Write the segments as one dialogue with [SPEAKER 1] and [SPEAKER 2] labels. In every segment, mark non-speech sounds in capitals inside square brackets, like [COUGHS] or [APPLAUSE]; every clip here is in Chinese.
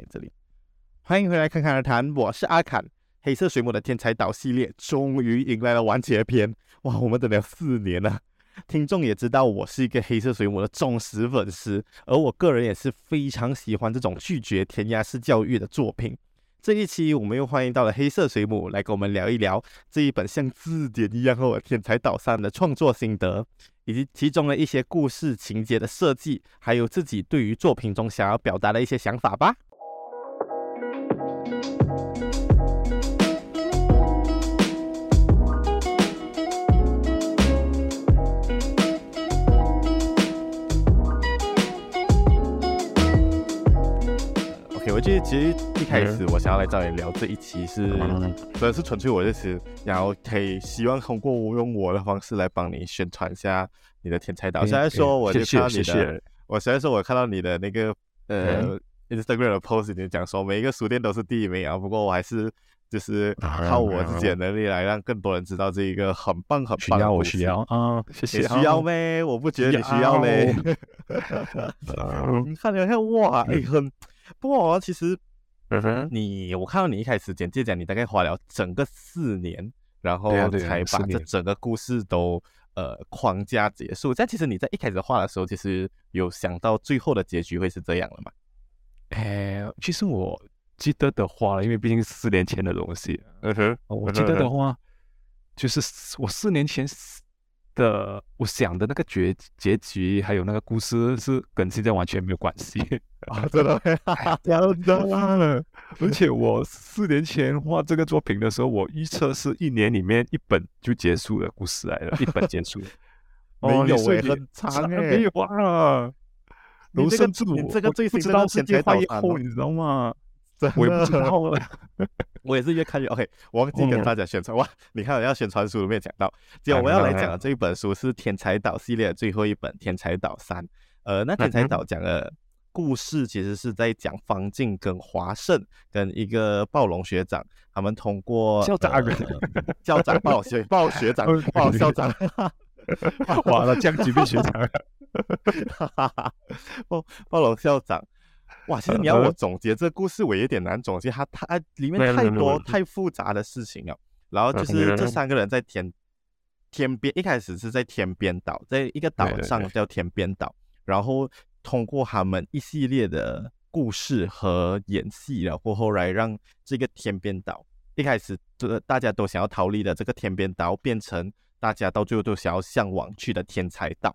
[SPEAKER 1] OK，这里欢迎回来，侃侃而谈，我是阿侃。黑色水母的天才岛系列终于迎来了完结篇，哇，我们等了四年了。听众也知道我是一个黑色水母的忠实粉丝，而我个人也是非常喜欢这种拒绝填鸭式教育的作品。这一期我们又欢迎到了黑色水母来跟我们聊一聊这一本像字典一样厚的《天才岛上》的创作心得，以及其中的一些故事情节的设计，还有自己对于作品中想要表达的一些想法吧。我觉得其实一开始我想要来找你聊这一期是，主要是纯粹我就是然后可以希望通过我用我的方式来帮你宣传一下你的天才岛。虽然说我就看到你的，谢谢我虽然说我看到你的那个呃 Instagram 的 post，你讲说每一个书店都是第一名啊。不过我还是就是靠我自己的能力来让更多人知道这一个很棒很棒的。需要我需要啊，谢谢。你需要咩？我不觉得你需要咩。[LAUGHS] [LAUGHS] 你看你看哇，哎很。不过其实，嗯哼你我看到你一开始简介讲，你大概花了整个四年，然后才把这整个故事都呃框架结束。但其实你在一开始画的时候，其实有想到最后的结局会是这样了吗？
[SPEAKER 2] 哎，其实我记得的话，因为毕竟是四年前的东西，嗯哼，我记得的话，就是我四年前。的，我想的那个结结局，还有那个故事是跟现在完全没有关系 [LAUGHS] 啊！真的，真的，而且我四年前画这个作品的时候，我预测是一年里面一本就结束的故事来了，一本结束。[LAUGHS]
[SPEAKER 1] 没有诶，很长诶，
[SPEAKER 2] 没有啊！
[SPEAKER 1] 你这个，你这个最新的天才岛以后，
[SPEAKER 2] 你知道吗？
[SPEAKER 1] 我也不知道了，[LAUGHS] 我也是越看越 OK。我忘记跟大家宣传哇！你看，我要宣传书里面讲到，今天我要来讲的这一本书是《天才岛》系列的最后一本《天才岛三》。呃，那《天才岛》讲的故事其实是在讲方静跟华盛跟一个暴龙学长，他们通过
[SPEAKER 2] 校长、
[SPEAKER 1] 校长、暴学、[LAUGHS] 暴学长、[LAUGHS] 暴校长，
[SPEAKER 2] 完了降级变学长，
[SPEAKER 1] 暴暴龙校长。哇，其实你要我总结这个故事，我有点难总结。它它里面太多太复杂的事情了。然后就是这三个人在天天边，一开始是在天边岛，在一个岛上叫天边岛。然后通过他们一系列的故事和演戏，然后后来让这个天边岛一开始这大家都想要逃离的这个天边岛，变成大家到最后都想要向往去的天才岛。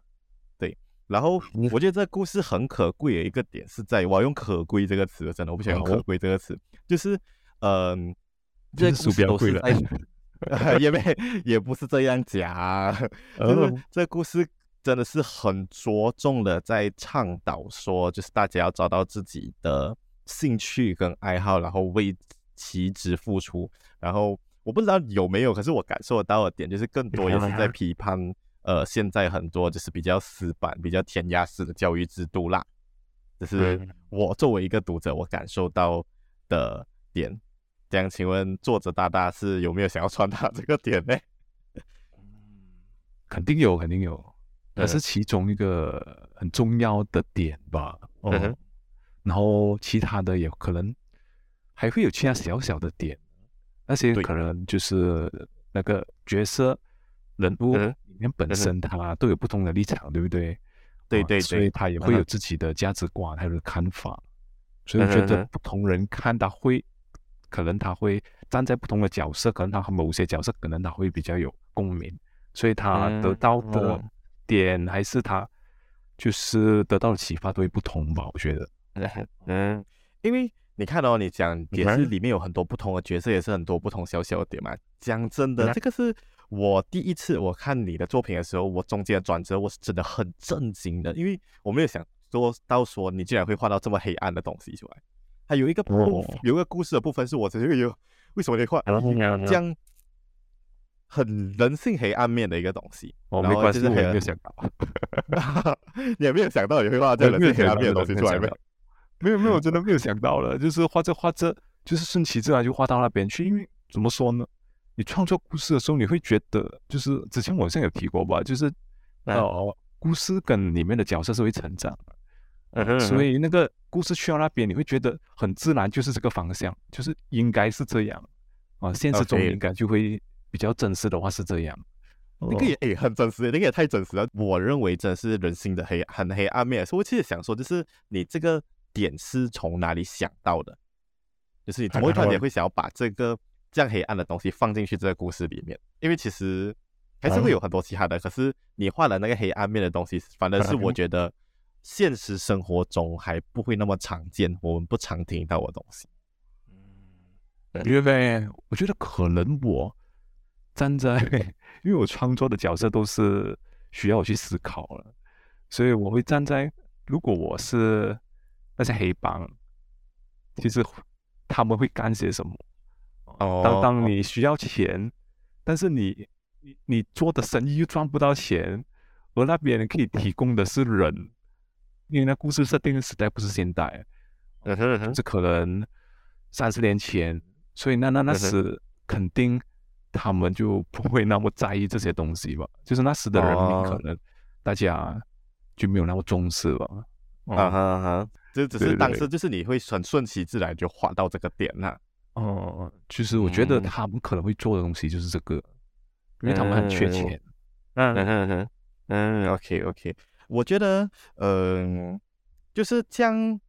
[SPEAKER 1] 然后我觉得这个故事很可贵的一个点是在，我要用可贵这个词，真的我不喜欢用可贵这个词，就是，嗯、呃，这个故事都是在，[LAUGHS] 也没也不是这样讲，就是这个故事真的是很着重的在倡导说，就是大家要找到自己的兴趣跟爱好，然后为其之付出。然后我不知道有没有，可是我感受得到的点就是更多也是在批判。呃，现在很多就是比较死板、比较填鸭式的教育制度啦，这是我作为一个读者我感受到的点。这样，请问作者大大是有没有想要传达这个点呢？[LAUGHS]
[SPEAKER 2] 肯定有，肯定有，那是其中一个很重要的点吧。哦、嗯，然后其他的也可能还会有其他小小的点，那些可能就是那个角色人物。面本身他都有不同的立场，对不对？
[SPEAKER 1] 对对对，
[SPEAKER 2] 所以他也会有自己的价值观，还有看法。所以我觉得不同人看他会，可能他会站在不同的角色，可能他和某些角色可能他会比较有共鸣，所以他得到的点还是他就是得到的启发都会不同吧？我觉得，[LAUGHS]
[SPEAKER 1] 嗯，因为你看哦你讲也是里面有很多不同的角色，也是很多不同小小的点嘛。讲真的，这个是。我第一次我看你的作品的时候，我中间的转折我是真的很震惊的，因为我没有想说到说你竟然会画到这么黑暗的东西出来。还有一个部有一个故事的部分是我觉得有为什么你画这样很人性黑暗面的一个东西。
[SPEAKER 2] 哦，没关系，我也没有想到，[LAUGHS]
[SPEAKER 1] 你也没有想到你会画这样人性黑暗面的东西出来没有？
[SPEAKER 2] 没有没有，真的没有想到了，就是画着画着就是顺其自然就画到那边去，因为怎么说呢？你创作故事的时候，你会觉得就是之前我好像有提过吧，就是呃，故事跟里面的角色是会成长的，嗯，所以那个故事去到那边，你会觉得很自然，就是这个方向，就是应该是这样啊。现实中应该就会比较真实的话是这样。
[SPEAKER 1] 那个也诶很真实，那个也太真实了。我认为真的是人性的黑很黑暗面。所以我其实想说，就是你这个点是从哪里想到的？就是你怎么会突然间会想要把这个这样黑暗的东西放进去这个故事里面？因为其实还是会有很多其他的，可是你画的那个黑暗面的东西，反而是我觉得现实生活中还不会那么常见，我们不常听到的东西。
[SPEAKER 2] 嗯，因为我觉得可能我站在。因为我创作的角色都是需要我去思考了，所以我会站在，如果我是那些黑帮，其实他们会干些什么？哦，当当你需要钱，但是你你你做的生意又赚不到钱，而那边可以提供的是人，因为那故事设定的时代不是现代，嗯哼，嗯是可能三十年前，所以那那那时肯定。他们就不会那么在意这些东西吧？就是那时的人民可能大家就没有那么重视吧。
[SPEAKER 1] 啊哈哈，就只是当时就是你会很顺其自然就画到这个点了。
[SPEAKER 2] 哦，就是我觉得他们可能会做的东西就是这个，因为他们很缺钱。
[SPEAKER 1] 嗯嗯嗯嗯，OK OK，我觉得嗯就是这样。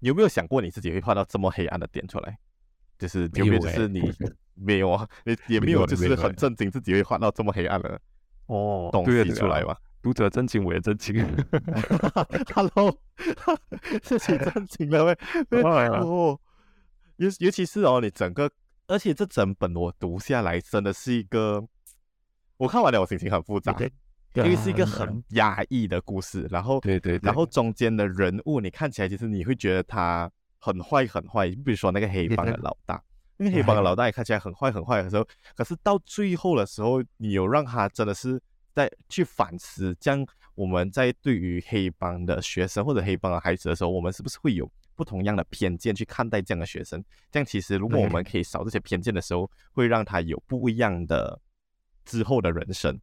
[SPEAKER 1] 有没有想过你自己会画到这么黑暗的点出来？就是有没有就是你？[LAUGHS] 没有啊，也也没有，就是很震惊，自己会画到这么黑暗的哦东西出来吧？
[SPEAKER 2] 读者震惊，我也震惊。[LAUGHS] [LAUGHS]
[SPEAKER 1] Hello，自己震惊了喂！哦，尤尤其是哦，你整个，而且这整本我读下来，真的是一个，我看完了，我心情很复杂，因为是一个很压抑的故事。然后，
[SPEAKER 2] 对对，
[SPEAKER 1] 然后中间的人物，你看起来其实你会觉得他很坏很坏，比如说那个黑帮的老大。那个黑帮的老大也看起来很坏很坏的时候，可是到最后的时候，你有让他真的是在去反思，这样我们在对于黑帮的学生或者黑帮的孩子的时候，我们是不是会有不同样的偏见去看待这样的学生？这样其实如果我们可以少这些偏见的时候，会让他有不一样的之后的人生。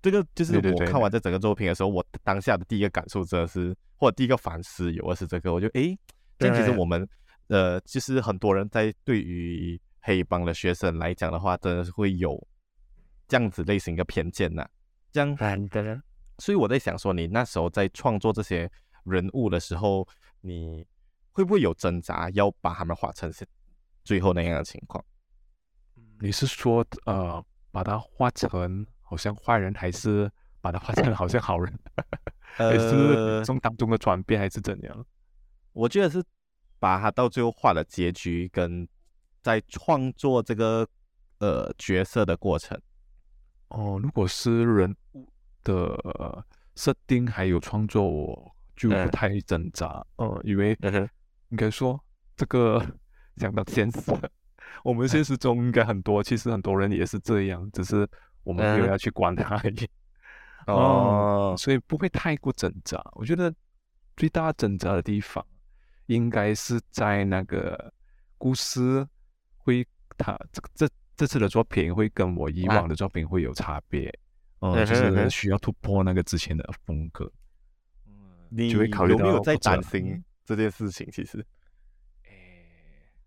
[SPEAKER 1] 这个就是我看完这整个作品的时候，我当下的第一个感受真的是，或者第一个反思有的是这个，我就诶，这样其实我们。呃，其实很多人在对于黑帮的学生来讲的话，真的是会有这样子类型的偏见呐、啊。这样的，所以我在想说，你那时候在创作这些人物的时候，你会不会有挣扎，要把他们画成是最后那样的情况？
[SPEAKER 2] 你是说，呃，把它画成好像坏人，还是把它画成好像好人？[LAUGHS] 呃，还是从当中的转变，还是怎样？
[SPEAKER 1] 我觉得是。把他到最后画的结局跟在创作这个呃角色的过程
[SPEAKER 2] 哦，如果是人物的设定还有创作，我就不太挣扎，嗯、呃，因为应该说这个讲到现实，我们现实中应该很多，其实很多人也是这样，只是我们没有要去管他而已，[LAUGHS] 哦，所以不会太过挣扎。我觉得最大挣扎的地方。应该是在那个故事会，他这这这次的作品会跟我以往的作品会有差别，嗯，就是需要突破那个之前的风格。
[SPEAKER 1] 嗯，就会考虑到有没有在担心这件事情？其实，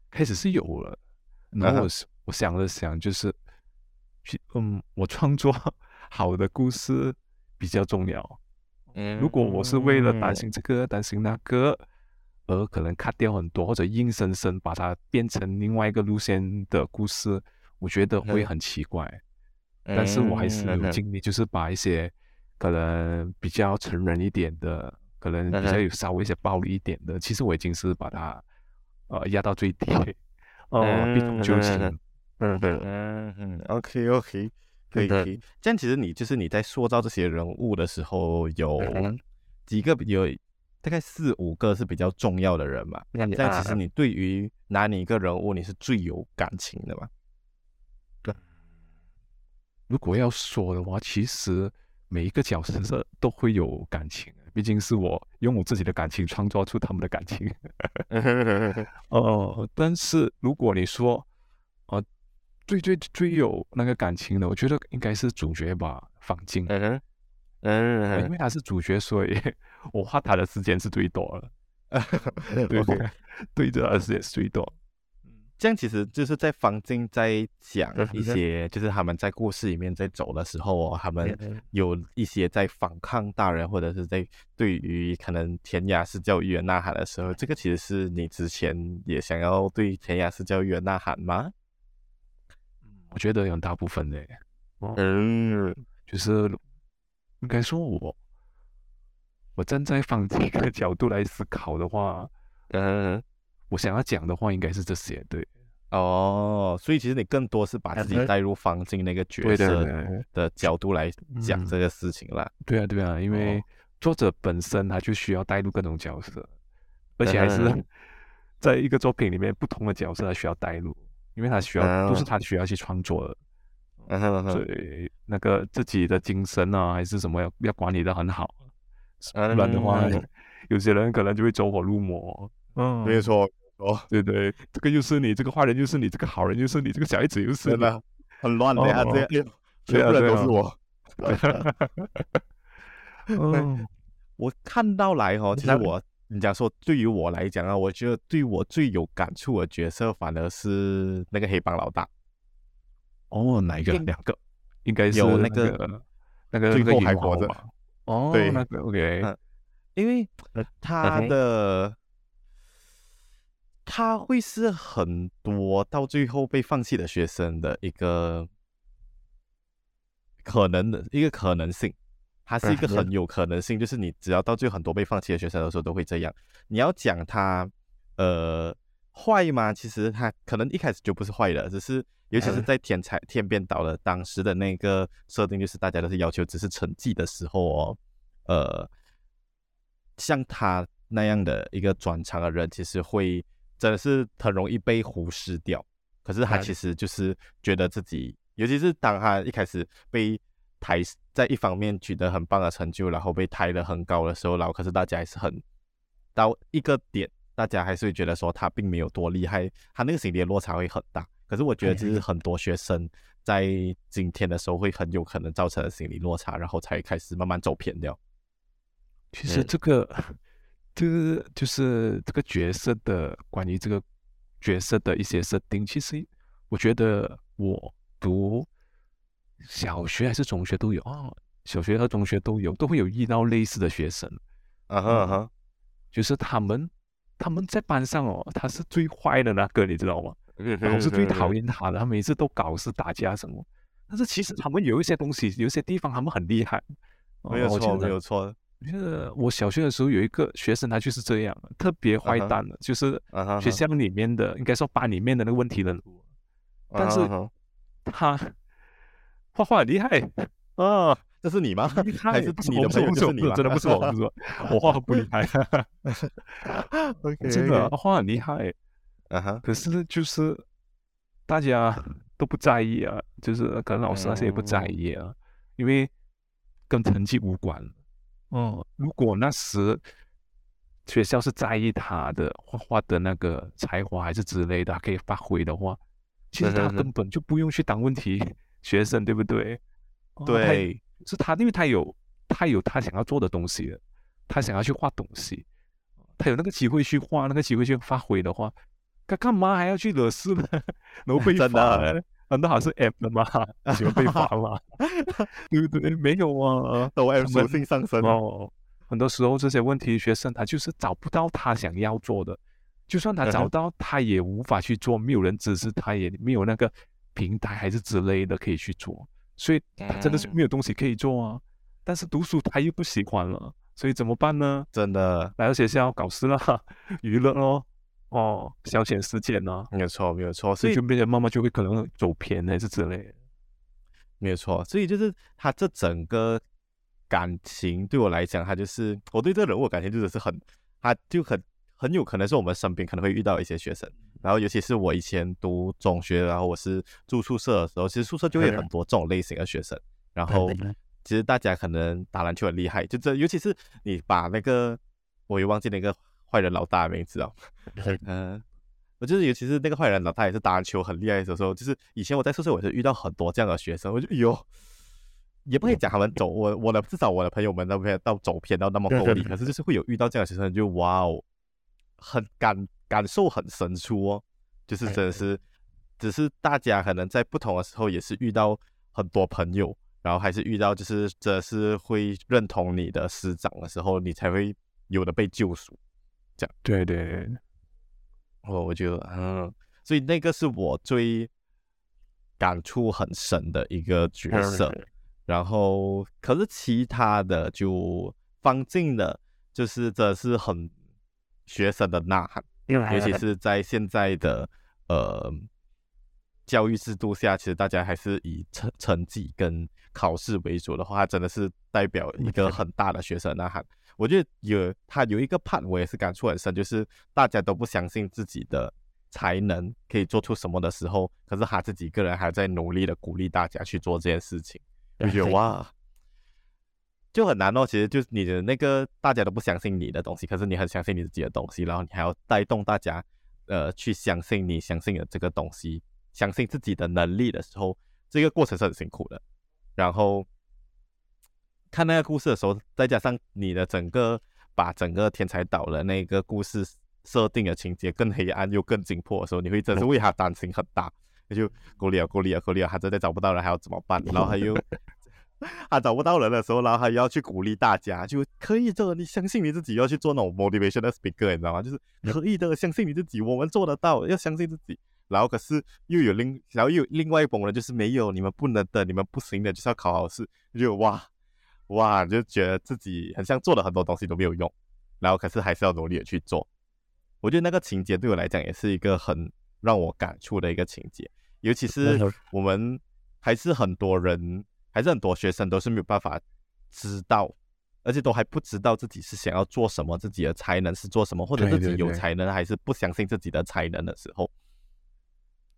[SPEAKER 2] 开始是有了，然后我我想了想，就是，嗯，我创作 [LAUGHS] 好的故事比较重要。嗯，如果我是为了担心这个担心那个。而可能 cut 掉很多，或者硬生生把它变成另外一个路线的故事，我觉得会很奇怪。嗯、但是我还是有尽力，就是把一些可能比较成人一点的，可能比较有稍微一些暴力一点的，其实我已经是把它呃压到最低，哦，避重就轻。
[SPEAKER 1] 嗯对，嗯嗯，OK OK，可以可以。这样其实你就是你在塑造这些人物的时候，有几个有。大概四五个是比较重要的人嘛，这样其实你对于哪里一个人物你是最有感情的嘛？
[SPEAKER 2] 对，如果要说的话，其实每一个角色都会有感情，毕竟是我用我自己的感情创造出他们的感情。[LAUGHS] 哦，但是如果你说，呃，最最最有那个感情的，我觉得应该是主角吧，方静。嗯嗯，因为他是主角，所以。我画他的时间是最多了。[LAUGHS] 对对，对着他的时间是最多。
[SPEAKER 1] 这样其实就是在方静在讲一些，就是他们在故事里面在走的时候哦，他们有一些在反抗大人，或者是在对于可能填鸭式教育的呐喊的时候，这个其实是你之前也想要对填鸭式教育的呐喊吗？
[SPEAKER 2] 我觉得有大部分的，嗯，就是应该说我我站在方静的角度来思考的话，嗯。我想要讲的话应该是这些，对，
[SPEAKER 1] 哦，所以其实你更多是把自己带入方静那个角色的角度来讲。这个事情啦。
[SPEAKER 2] 对啊，对啊，因为作者本身他就需要带入各种角色，而且还是 [LAUGHS] 在一个作品里面不同的角色他需要带入，因为他需要都是他需要去创作的，所以那个自己的精神啊还是什么要要管理的很好，不然的话。有些人可能就会走火入魔。
[SPEAKER 1] 嗯，没错，哦，
[SPEAKER 2] 对对，这个又是你，这个坏人又是你，这个好人又是你，这个小孩子又是你，
[SPEAKER 1] 很乱的呀，这样，[LAUGHS] 全部人都是我。[LAUGHS] 嗯，我看到来哦，其实我，你讲说，对于我来讲啊，我觉得对我最有感触的角色，反而是那个黑帮老大。
[SPEAKER 2] 哦，哪一个？两个，应该是
[SPEAKER 1] 有那个那个最后还活着。
[SPEAKER 2] 哦，对，那个 OK，
[SPEAKER 1] 因为他的。他会是很多到最后被放弃的学生的一个可能的一个可能性，他是一个很有可能性，就是你只要到最后很多被放弃的学生的时候都会这样。你要讲他呃坏吗？其实他可能一开始就不是坏的，只是尤其是在天才天边岛的当时的那个设定，就是大家都是要求只是成绩的时候哦，呃，像他那样的一个专长的人，其实会。真的是很容易被忽视掉，可是他其实就是觉得自己，尤其是当他一开始被抬在一方面取得很棒的成就，然后被抬得很高的时候，然后可是大家还是很到一个点，大家还是会觉得说他并没有多厉害，他那个心理的落差会很大。可是我觉得这是很多学生在今天的时候会很有可能造成的心理落差，然后才开始慢慢走偏掉。
[SPEAKER 2] 其实这个。这个就是这个角色的关于这个角色的一些设定。其实我觉得我读小学还是中学都有啊，小学和中学都有，都会有遇到类似的学生。
[SPEAKER 1] 啊哈啊哈，
[SPEAKER 2] 就是他们他们在班上哦，他是最坏的那个，你知道吗？[LAUGHS] 老师最讨厌他了，他每次都搞事打架什么。但是其实他们有一些东西，有一些地方他们很厉害。
[SPEAKER 1] 没有错，没有错。
[SPEAKER 2] 就是我小学的时候有一个学生，他就是这样，特别坏蛋的，uh huh. 就是学校里面的，uh huh. 应该说班里面的那个问题人物。Uh. 但是 [LAUGHS] 他画画很厉害
[SPEAKER 1] 啊！Uh. [LAUGHS] 这是你吗？还是你的朋友？就是你吗？
[SPEAKER 2] 真的不是我，不是我，我画不厉害。[LAUGHS] 真的画很厉害。
[SPEAKER 1] 啊哈！
[SPEAKER 2] 可是就是大家都不在意啊，就是可能老师那些也不在意啊，uh. 因为跟成绩无关。哦，如果那时学校是在意他的画画的那个才华还是之类的，可以发挥的话，其实他根本就不用去当问题学生，对不对？
[SPEAKER 1] 对，
[SPEAKER 2] 哦、是他，因为他有他有他想要做的东西，他想要去画东西，他有那个机会去画，那个机会去发挥的话，他干嘛还要去惹事呢？[LAUGHS] 然后被 [LAUGHS] 罚。难道还是 M 的吗？[LAUGHS] 喜欢被罚吗？[LAUGHS] 对不对？没有啊，
[SPEAKER 1] 都 M 属性上升
[SPEAKER 2] 哦。很多时候这些问题，学生他就是找不到他想要做的，就算他找到，他也无法去做。没有人支持他，也没有那个平台还是之类的可以去做，所以他真的是没有东西可以做啊。但是读书他又不喜欢了，所以怎么办呢？
[SPEAKER 1] 真的
[SPEAKER 2] 来到学校搞事了，[LAUGHS] 娱乐咯。哦，消遣时间呢？
[SPEAKER 1] 没有错，没有错，
[SPEAKER 2] 所以就变成慢慢就会可能走偏还是之类的。
[SPEAKER 1] 没有错，所以就是他这整个感情对我来讲，他就是我对这个人物感情就是很，他就很很有可能是我们身边可能会遇到一些学生，然后尤其是我以前读中学，然后我是住宿舍的时候，其实宿舍就会有很多这种类型的学生，然后其实大家可能打篮球很厉害，就这尤其是你把那个我也忘记那个。坏人老大的名字哦，[LAUGHS] 嗯，我就是尤其是那个坏人老大也是打篮球很厉害的时候，就是以前我在宿舍我是遇到很多这样的学生，我就哎呦，也不可以讲他们走，我我的至少我的朋友们那边到走偏到那么够力，可是就是会有遇到这样的学生，就哇哦，很感感受很深处哦，就是真的是，只是大家可能在不同的时候也是遇到很多朋友，然后还是遇到就是这是会认同你的师长的时候，你才会有的被救赎，这样。
[SPEAKER 2] 对对对，
[SPEAKER 1] 我我就嗯，所以那个是我最感触很深的一个角色。然后，可是其他的就方进的，就是这是很学生的呐喊，尤其是在现在的呃教育制度下，其实大家还是以成成绩跟考试为主的话，他真的是代表一个很大的学生呐喊。我觉得有他有一个 part，我也是感触很深，就是大家都不相信自己的才能可以做出什么的时候，可是他自己个人还在努力的鼓励大家去做这件事情。就觉得哇，就很难哦。其实就是你的那个大家都不相信你的东西，可是你很相信你自己的东西，然后你还要带动大家，呃，去相信你相信的这个东西，相信自己的能力的时候，这个过程是很辛苦的。然后看那个故事的时候，再加上你的整个把整个天才岛的那个故事设定的情节更黑暗又更紧迫的时候，你会真是 [LAUGHS] 为他担心很大。他就够力啊，够力啊，够力啊！他真的找不到人，还要怎么办？然后他又 [LAUGHS] 他找不到人的时候，然后他又要去鼓励大家，就可以的，你相信你自己，要去做那种 motivational speaker，你知道吗？就是可以的，相信你自己，我们做得到，要相信自己。然后可是又有另，然后又有另外一帮人，就是没有，你们不能的，你们不行的，就是要考好试。就哇哇，就觉得自己很像做了很多东西都没有用，然后可是还是要努力的去做。我觉得那个情节对我来讲也是一个很让我感触的一个情节。尤其是我们还是很多人，还是很多学生都是没有办法知道，而且都还不知道自己是想要做什么，自己的才能是做什么，或者自己有才能还是不相信自己的才能的时候，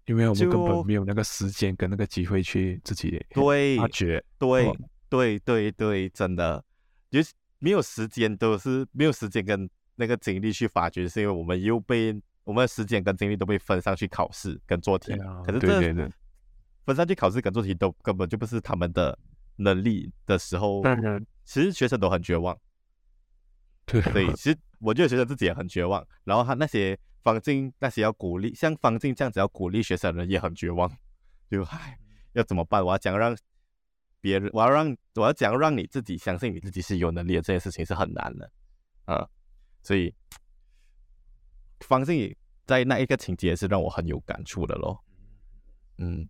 [SPEAKER 2] 因为我们根本没有那个时间跟那个机会去自己对发掘，
[SPEAKER 1] 对对对对，真的就是没有时间，都是没有时间跟那个精力去发掘，是因为我们又被。我们的时间跟精力都被分上去考试跟做题，啊、可是这分上去考试跟做题都根本就不是他们的能力的时候，嗯、其实学生都很绝望。对，所以其实我觉得学生自己也很绝望。然后他那些方静那些要鼓励，像方静这样子要鼓励学生的人也很绝望。就唉，要怎么办？我要讲让别人，我要让我要讲让你自己相信你自己是有能力的，这件事情是很难的啊。所以方静。在那一个情节是让我很有感触的咯，嗯，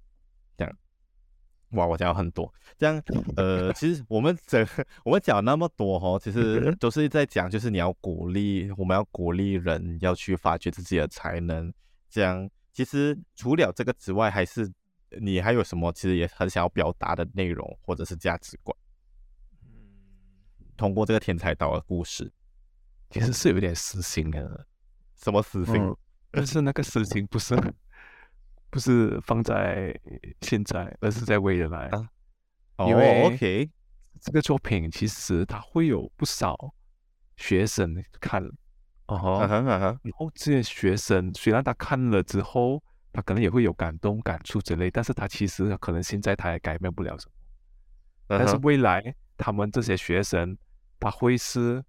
[SPEAKER 1] 哇，我讲很多，这样，呃，其实我们这我们讲那么多哦，其实都是在讲，就是你要鼓励，我们要鼓励人要去发掘自己的才能，这样，其实除了这个之外，还是你还有什么其实也很想要表达的内容或者是价值观？通过这个天才岛的故事，
[SPEAKER 2] 其实是有点私心的，
[SPEAKER 1] 什么私心？嗯
[SPEAKER 2] 但是那个私心不是不是放在现在，而是在未来。啊、因为 OK，这个作品其实它会有不少学生看，哦、uh，huh, uh huh. 然后这些学生虽然他看了之后，他可能也会有感动、感触之类，但是他其实可能现在他也改变不了什么。Uh huh. 但是未来他们这些学生，他会是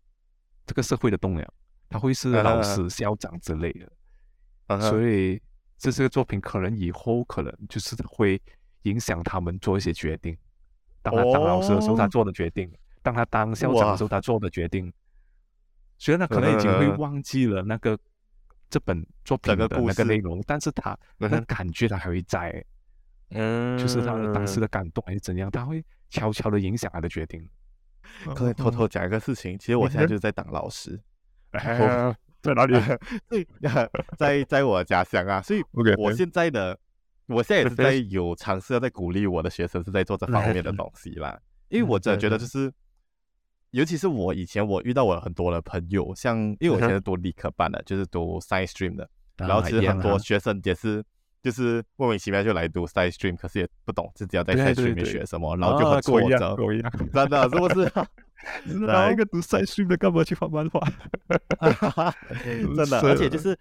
[SPEAKER 2] 这个社会的栋梁，他会是老师、uh. 校长之类的。所以，这这个作品可能以后可能就是会影响他们做一些决定。当他当老师的时候，他做的决定；当他当校长的时候，他做的决定。虽然他可能已经会忘记了那个这本作品的那个内容，但是他那感觉他还会在。嗯，就是他当时的感动还是怎样，他会悄悄的影响他的决定。
[SPEAKER 1] 可以偷偷讲一个事情，其实我现在就是在当老师。[LAUGHS] [LAUGHS]
[SPEAKER 2] 在哪里？[LAUGHS]
[SPEAKER 1] 对，[LAUGHS] 在在我家乡啊，所以我现在的.我现在也是在有尝试要在鼓励我的学生是在做这方面的东西啦。因为我真的觉得就是，尤其是我以前我遇到我很多的朋友，像因为我现在读理科班的，就是读 Science Stream 的，然后其实很多学生也是就是莫名其妙就来读 Science Stream，可是也不懂自己要在 Science Stream 里面学什么，然后就很挫折，真的是不是？[LAUGHS]
[SPEAKER 2] 哪一个读赛训的干嘛去画漫画？[LAUGHS]
[SPEAKER 1] 真的，[LAUGHS] 而且就是，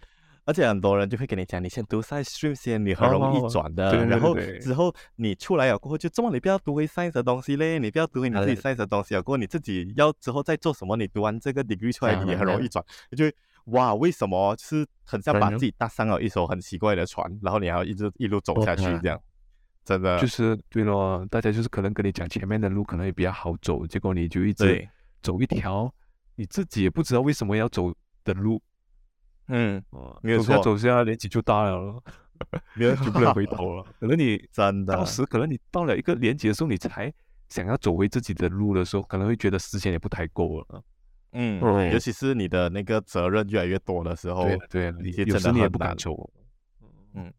[SPEAKER 1] 而且很多人就会跟你讲，你先读 science stream 先，你很容易转的。
[SPEAKER 2] 对对对对，
[SPEAKER 1] 然后之后你出来了过后，就这么你不要读回 science 的东西嘞，你不要读回你自己 science 的东西了。过后你自己要之后再做什么，你读完这个 degree 出来，你也很容易转。你就哇，为什么？是很像把自己搭上了一艘很奇怪的船，然后你还要一直一路走下去，这样真的
[SPEAKER 2] 就是对咯。大家就是可能跟你讲前面的路可能也比较好走，结果你就一直走一条你自己也不知道为什么要走的路。
[SPEAKER 1] 嗯，
[SPEAKER 2] 没有错，走下年纪就大了，[LAUGHS] 没有就不能回头了。可能你
[SPEAKER 1] 真的，
[SPEAKER 2] 到时可能你到了一个年纪的时候，你才想要走回自己的路的时候，可能会觉得时间也不太够了。
[SPEAKER 1] 嗯，尤其是你的那个责任越来越多的时候，
[SPEAKER 2] 对，
[SPEAKER 1] 你真的
[SPEAKER 2] 也不敢走。
[SPEAKER 1] 嗯，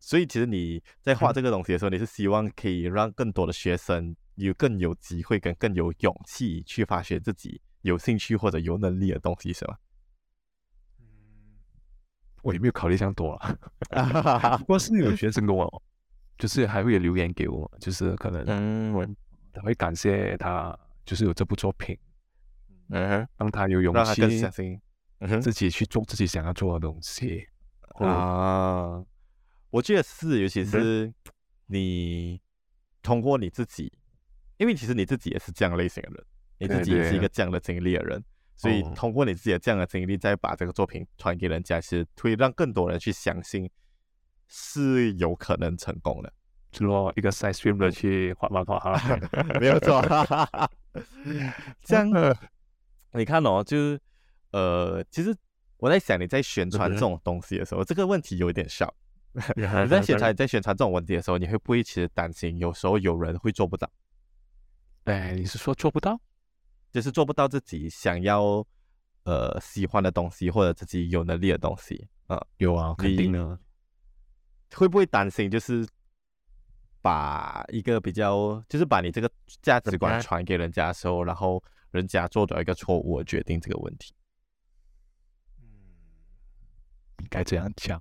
[SPEAKER 1] 所以其实你在画这个东西的时候，你是希望可以让更多的学生有更有机会跟更有勇气去发掘自己有兴趣或者有能力的东西，是吗？
[SPEAKER 2] 我也没有考虑这样多了，[LAUGHS] 不过是有学生跟我，就是还会有留言给我，就是可能嗯，他会感谢他，就是有这部作品，嗯，让他有勇气，自己去做自己想要做的东西。
[SPEAKER 1] 啊。我觉得是，尤其是你通过你自己，因为其实你自己也是这样类型的人，你自己也是一个这样的经历的人。所以通过你自己的这样的经历，再把这个作品传给人家，其实会让更多人去相信是有可能成功的。
[SPEAKER 2] 就说一个 side streamer 去画漫画 [LAUGHS] [LAUGHS]
[SPEAKER 1] 没有错。这样，你看哦，就是呃，其实我在想，你在宣传这种东西的时候，这个问题有点小。[LAUGHS] 你在宣传，在宣传这种问题的时候，你会不会其实担心，有时候有人会做不到？
[SPEAKER 2] 哎，你是说做不到？
[SPEAKER 1] 就是做不到自己想要呃喜欢的东西，或者自己有能力的东西啊，呃、
[SPEAKER 2] 有啊，肯定的。
[SPEAKER 1] 会不会担心就是把一个比较，就是把你这个价值观传给人家的时候，然后人家做了一个错误的决定这个问题？
[SPEAKER 2] 嗯，应该这样讲。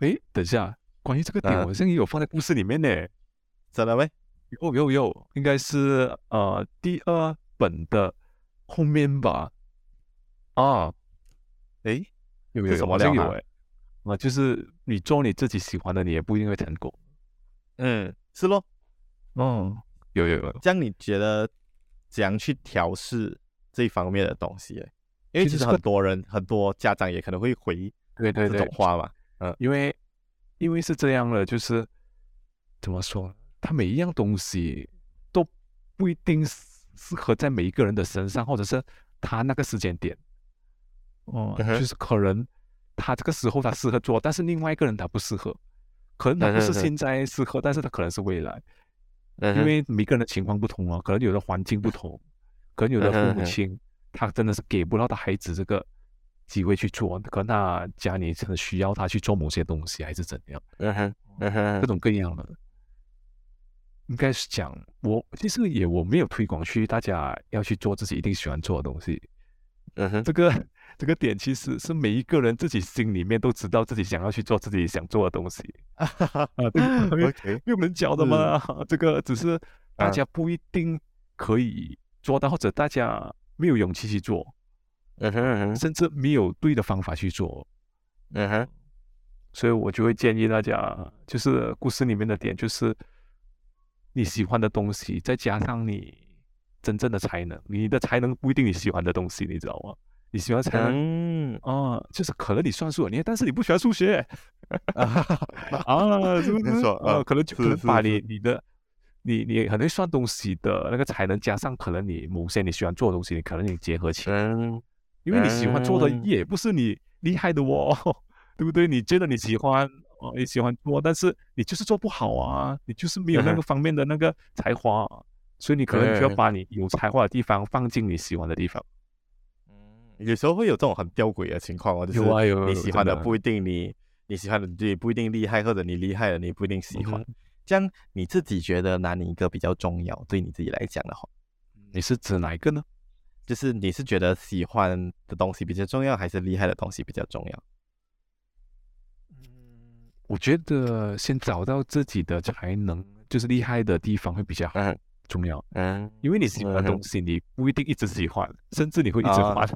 [SPEAKER 2] 诶，等一下，关于这个点，我好像也有放在故事里面呢，
[SPEAKER 1] 真的没？
[SPEAKER 2] 有有有，应该是呃第二本的后面吧？啊，诶，有没有什么料？有诶，啊，就是你做你自己喜欢的，你也不一定会成功。
[SPEAKER 1] 嗯，是咯。
[SPEAKER 2] 嗯，有有有。
[SPEAKER 1] 这样你觉得怎样去调试这一方面的东西？因为其实很多人、很多家长也可能会回
[SPEAKER 2] 对对对这
[SPEAKER 1] 种话嘛。嗯，
[SPEAKER 2] 因为因为是这样的，就是怎么说？他每一样东西都不一定适合在每一个人的身上，或者是他那个时间点，哦、嗯，就是可能他这个时候他适合做，但是另外一个人他不适合，可能他不是现在适合，但是他可能是未来，因为每个人的情况不同啊，可能有的环境不同，可能有的父母亲他真的是给不到他孩子这个机会去做，可能他家里真的需要他去做某些东西，还是怎样，嗯哼，嗯哼，各。种各样的。应该是讲我其实也我没有推广去大家要去做自己一定喜欢做的东西，嗯哼，这个这个点其实是每一个人自己心里面都知道自己想要去做自己想做的东西，[LAUGHS] 啊，[LAUGHS] 没有没有人教的嘛，这个只是大家不一定可以做到，或者大家没有勇气去做，嗯哼，甚至没有对的方法去做，嗯哼，所以我就会建议大家，就是故事里面的点就是。你喜欢的东西，再加上你真正的才能，你的才能不一定你喜欢的东西，你知道吗？你喜欢才能，嗯，哦，就是可能你算数，你但是你不喜欢数学，[LAUGHS] 啊，是不是？啊，可能就可能把你你的你你很会算东西的那个才能，加上可能你某些你喜欢做的东西，你可能你结合起来，嗯，因为你喜欢做的也不是你厉害的哦，[LAUGHS] 对不对？你觉得你喜欢。哦，你喜欢做，但是你就是做不好啊，你就是没有那个 [LAUGHS] 方面的那个才华，啊，所以你可能就要把你有才华的地方放进你喜欢的地方。
[SPEAKER 1] 嗯，有时候会有这种很吊诡的情况哦，就是你喜欢的不一定你你喜欢的也不一定厉害，或者你厉害的你不一定喜欢。这样你自己觉得哪一个比较重要？对你自己来讲的话，
[SPEAKER 2] 你是指哪一个呢？
[SPEAKER 1] 就是你是觉得喜欢的东西比较重要，还是厉害的东西比较重要？
[SPEAKER 2] 我觉得先找到自己的才能，就是厉害的地方会比较好。重要。
[SPEAKER 1] 嗯，
[SPEAKER 2] 因为你喜欢的东西，你不一定一直喜欢，甚至你会一直换。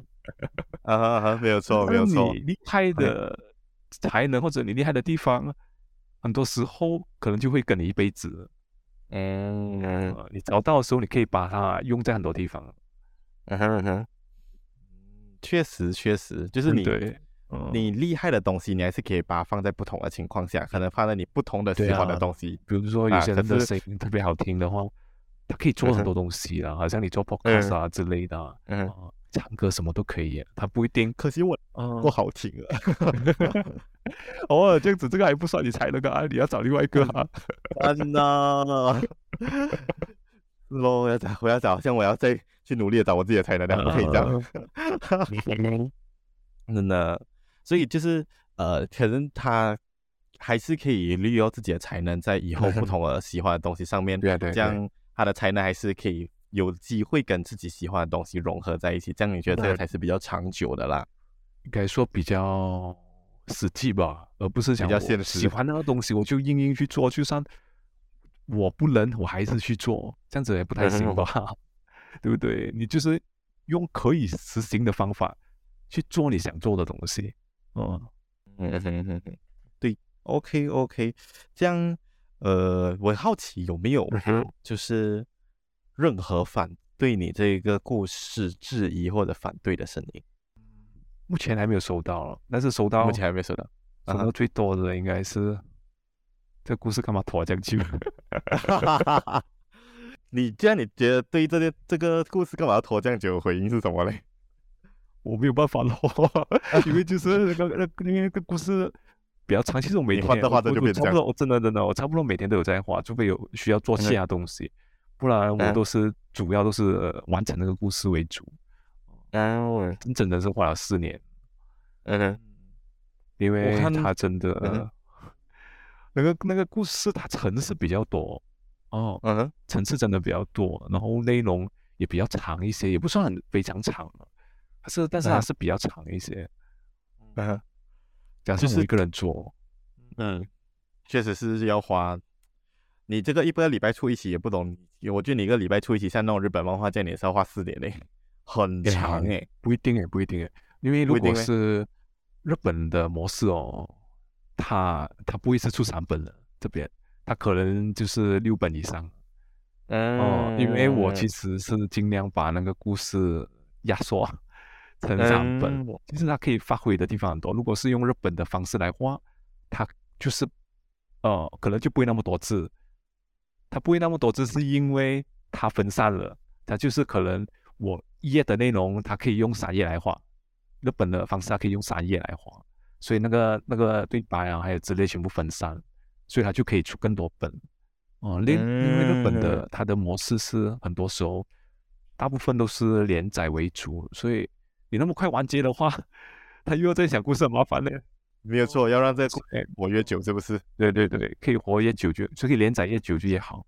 [SPEAKER 1] 啊啊，没有 [LAUGHS] 错，没有错。
[SPEAKER 2] 你厉害的才能或者你厉害的地方，很多时候可能就会跟你一辈子。
[SPEAKER 1] 嗯，嗯，
[SPEAKER 2] 你找到的时候，你可以把它用在很多地方。
[SPEAKER 1] 嗯哼嗯哼，确实确实，就是你
[SPEAKER 2] 对。
[SPEAKER 1] 你厉害的东西，你还是可以把它放在不同的情况下，可能放在你不同的喜欢的东西。
[SPEAKER 2] 比如说有些人的声音特别好听的话，他可以做很多东西啦，好像你做 podcast 啊之类的，嗯，唱歌什么都可以，他不一定。
[SPEAKER 1] 可惜我不好听啊。[LAUGHS]
[SPEAKER 2] 偶尔这样子，这个还不算你才能啊，你要找另外一个啊。
[SPEAKER 1] 真的，是喽，我要找，我要找，像我要再去努力的找我自己的才能，不可以这样。[LAUGHS] 真的。所以就是呃，可能他还是可以利用自己的才能，在以后不同的喜欢的东西上面，[LAUGHS]
[SPEAKER 2] 对对，
[SPEAKER 1] 这样他的才能还是可以有机会跟自己喜欢的东西融合在一起。这样你觉得这个才是比较长久的啦？
[SPEAKER 2] 应该说比较实际吧，而不是比较现实。喜欢那个东西，我就硬硬去做，就算我不能，我还是去做，这样子也不太行吧？对不对？你就是用可以实行的方法去做你想做的东西。哦，
[SPEAKER 1] 对，OK OK，这样，呃，我好奇有没有就是任何反对你这个故事质疑或者反对的声音？
[SPEAKER 2] 目前还没有收到，但是收到
[SPEAKER 1] 目前还没有收到，
[SPEAKER 2] 收到最多的应该是这故事干嘛拖 [LAUGHS] 这么久？
[SPEAKER 1] 你既然你觉得对这个这个故事干嘛要拖这样久？回应是什么嘞？
[SPEAKER 2] 我没有办法咯，[LAUGHS] 因为就是那个那那个故事比较长，其实我每天画的画的就差不多，我真的真的我差不多每天都有在画，除非有需要做其他东西，不然我都是主要都是完成那个故事为主。
[SPEAKER 1] 嗯，
[SPEAKER 2] 真真的是画了四年。
[SPEAKER 1] 嗯，
[SPEAKER 2] 因为他真的那个那个故事它层次比较多哦，嗯，层次真的比较多，然后内容也比较长一些，也不算很非常长。是，但是它是比较长一些。嗯，假设我一个人做，
[SPEAKER 1] 嗯，确实是要花。你这个一个礼拜出一期也不懂，我觉得你一个礼拜出一期，像那种日本漫画这样，你也是要花四年嘞，很长诶，
[SPEAKER 2] 不一定诶，不一定诶，因为如果是日本的模式哦，它它不会是出三本了，这边他可能就是六本以上。
[SPEAKER 1] 嗯，
[SPEAKER 2] 哦，因为我其实是尽量把那个故事压缩。成三本，嗯、其实它可以发挥的地方很多。如果是用日本的方式来画，它就是，呃，可能就不会那么多字。它不会那么多字，是因为它分散了。它就是可能我一页的内容，它可以用三页来画。日本的方式，它可以用三页来画，所以那个那个对白啊，还有之类全部分散，所以它就可以出更多本。哦、呃，另因为日本的它的模式是很多时候，大部分都是连载为主，所以。你那么快完结的话，他又要再想故事，很麻烦呢。[LAUGHS]
[SPEAKER 1] 没有错，要让这个活越久，是不是？
[SPEAKER 2] 对对对，可以活越久就，就可以连载越久就越好。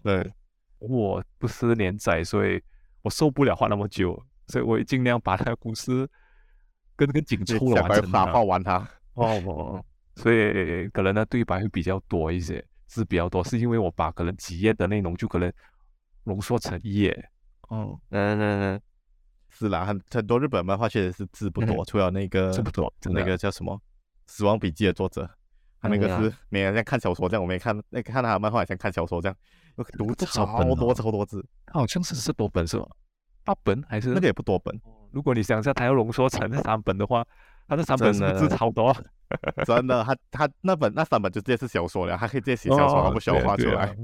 [SPEAKER 1] 对，
[SPEAKER 2] 我不是连载，所以我受不了画那么久，所以我尽量把那个故事跟跟紧凑的完成它，
[SPEAKER 1] 画完它。[LAUGHS]
[SPEAKER 2] 哦哦，所以可能呢对白会比较多一些，字比较多，是因为我把可能几页的内容就可能浓缩成一页。
[SPEAKER 1] 哦，嗯嗯嗯。是啦，很很多日本漫画确实是字不多，除了那个
[SPEAKER 2] 字不多，
[SPEAKER 1] 那个叫什么《死亡笔记》的作者，他那个是每人像看小说这样，我没看，那看他的漫画也像看小说这样，读超多超多字，
[SPEAKER 2] 好像是十多本是吧？八本还是
[SPEAKER 1] 那个也不多本。
[SPEAKER 2] 如果你想一下，他要浓缩成那三本的话，他这三本是不是字超多？
[SPEAKER 1] 真的，他他那本那三本就直接是小说了，他可以直接写小说，他不需要画出来。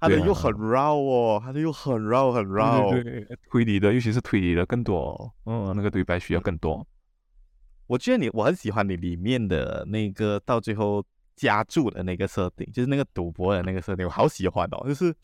[SPEAKER 1] 他的又很绕哦，他的又很绕很绕，
[SPEAKER 2] 对对对，推理的，尤其是推理的更多，嗯，那个对白需要更多。
[SPEAKER 1] 我觉得你，我很喜欢你里面的那个到最后加注的那个设定，就是那个赌博的那个设定，我好喜欢哦。就是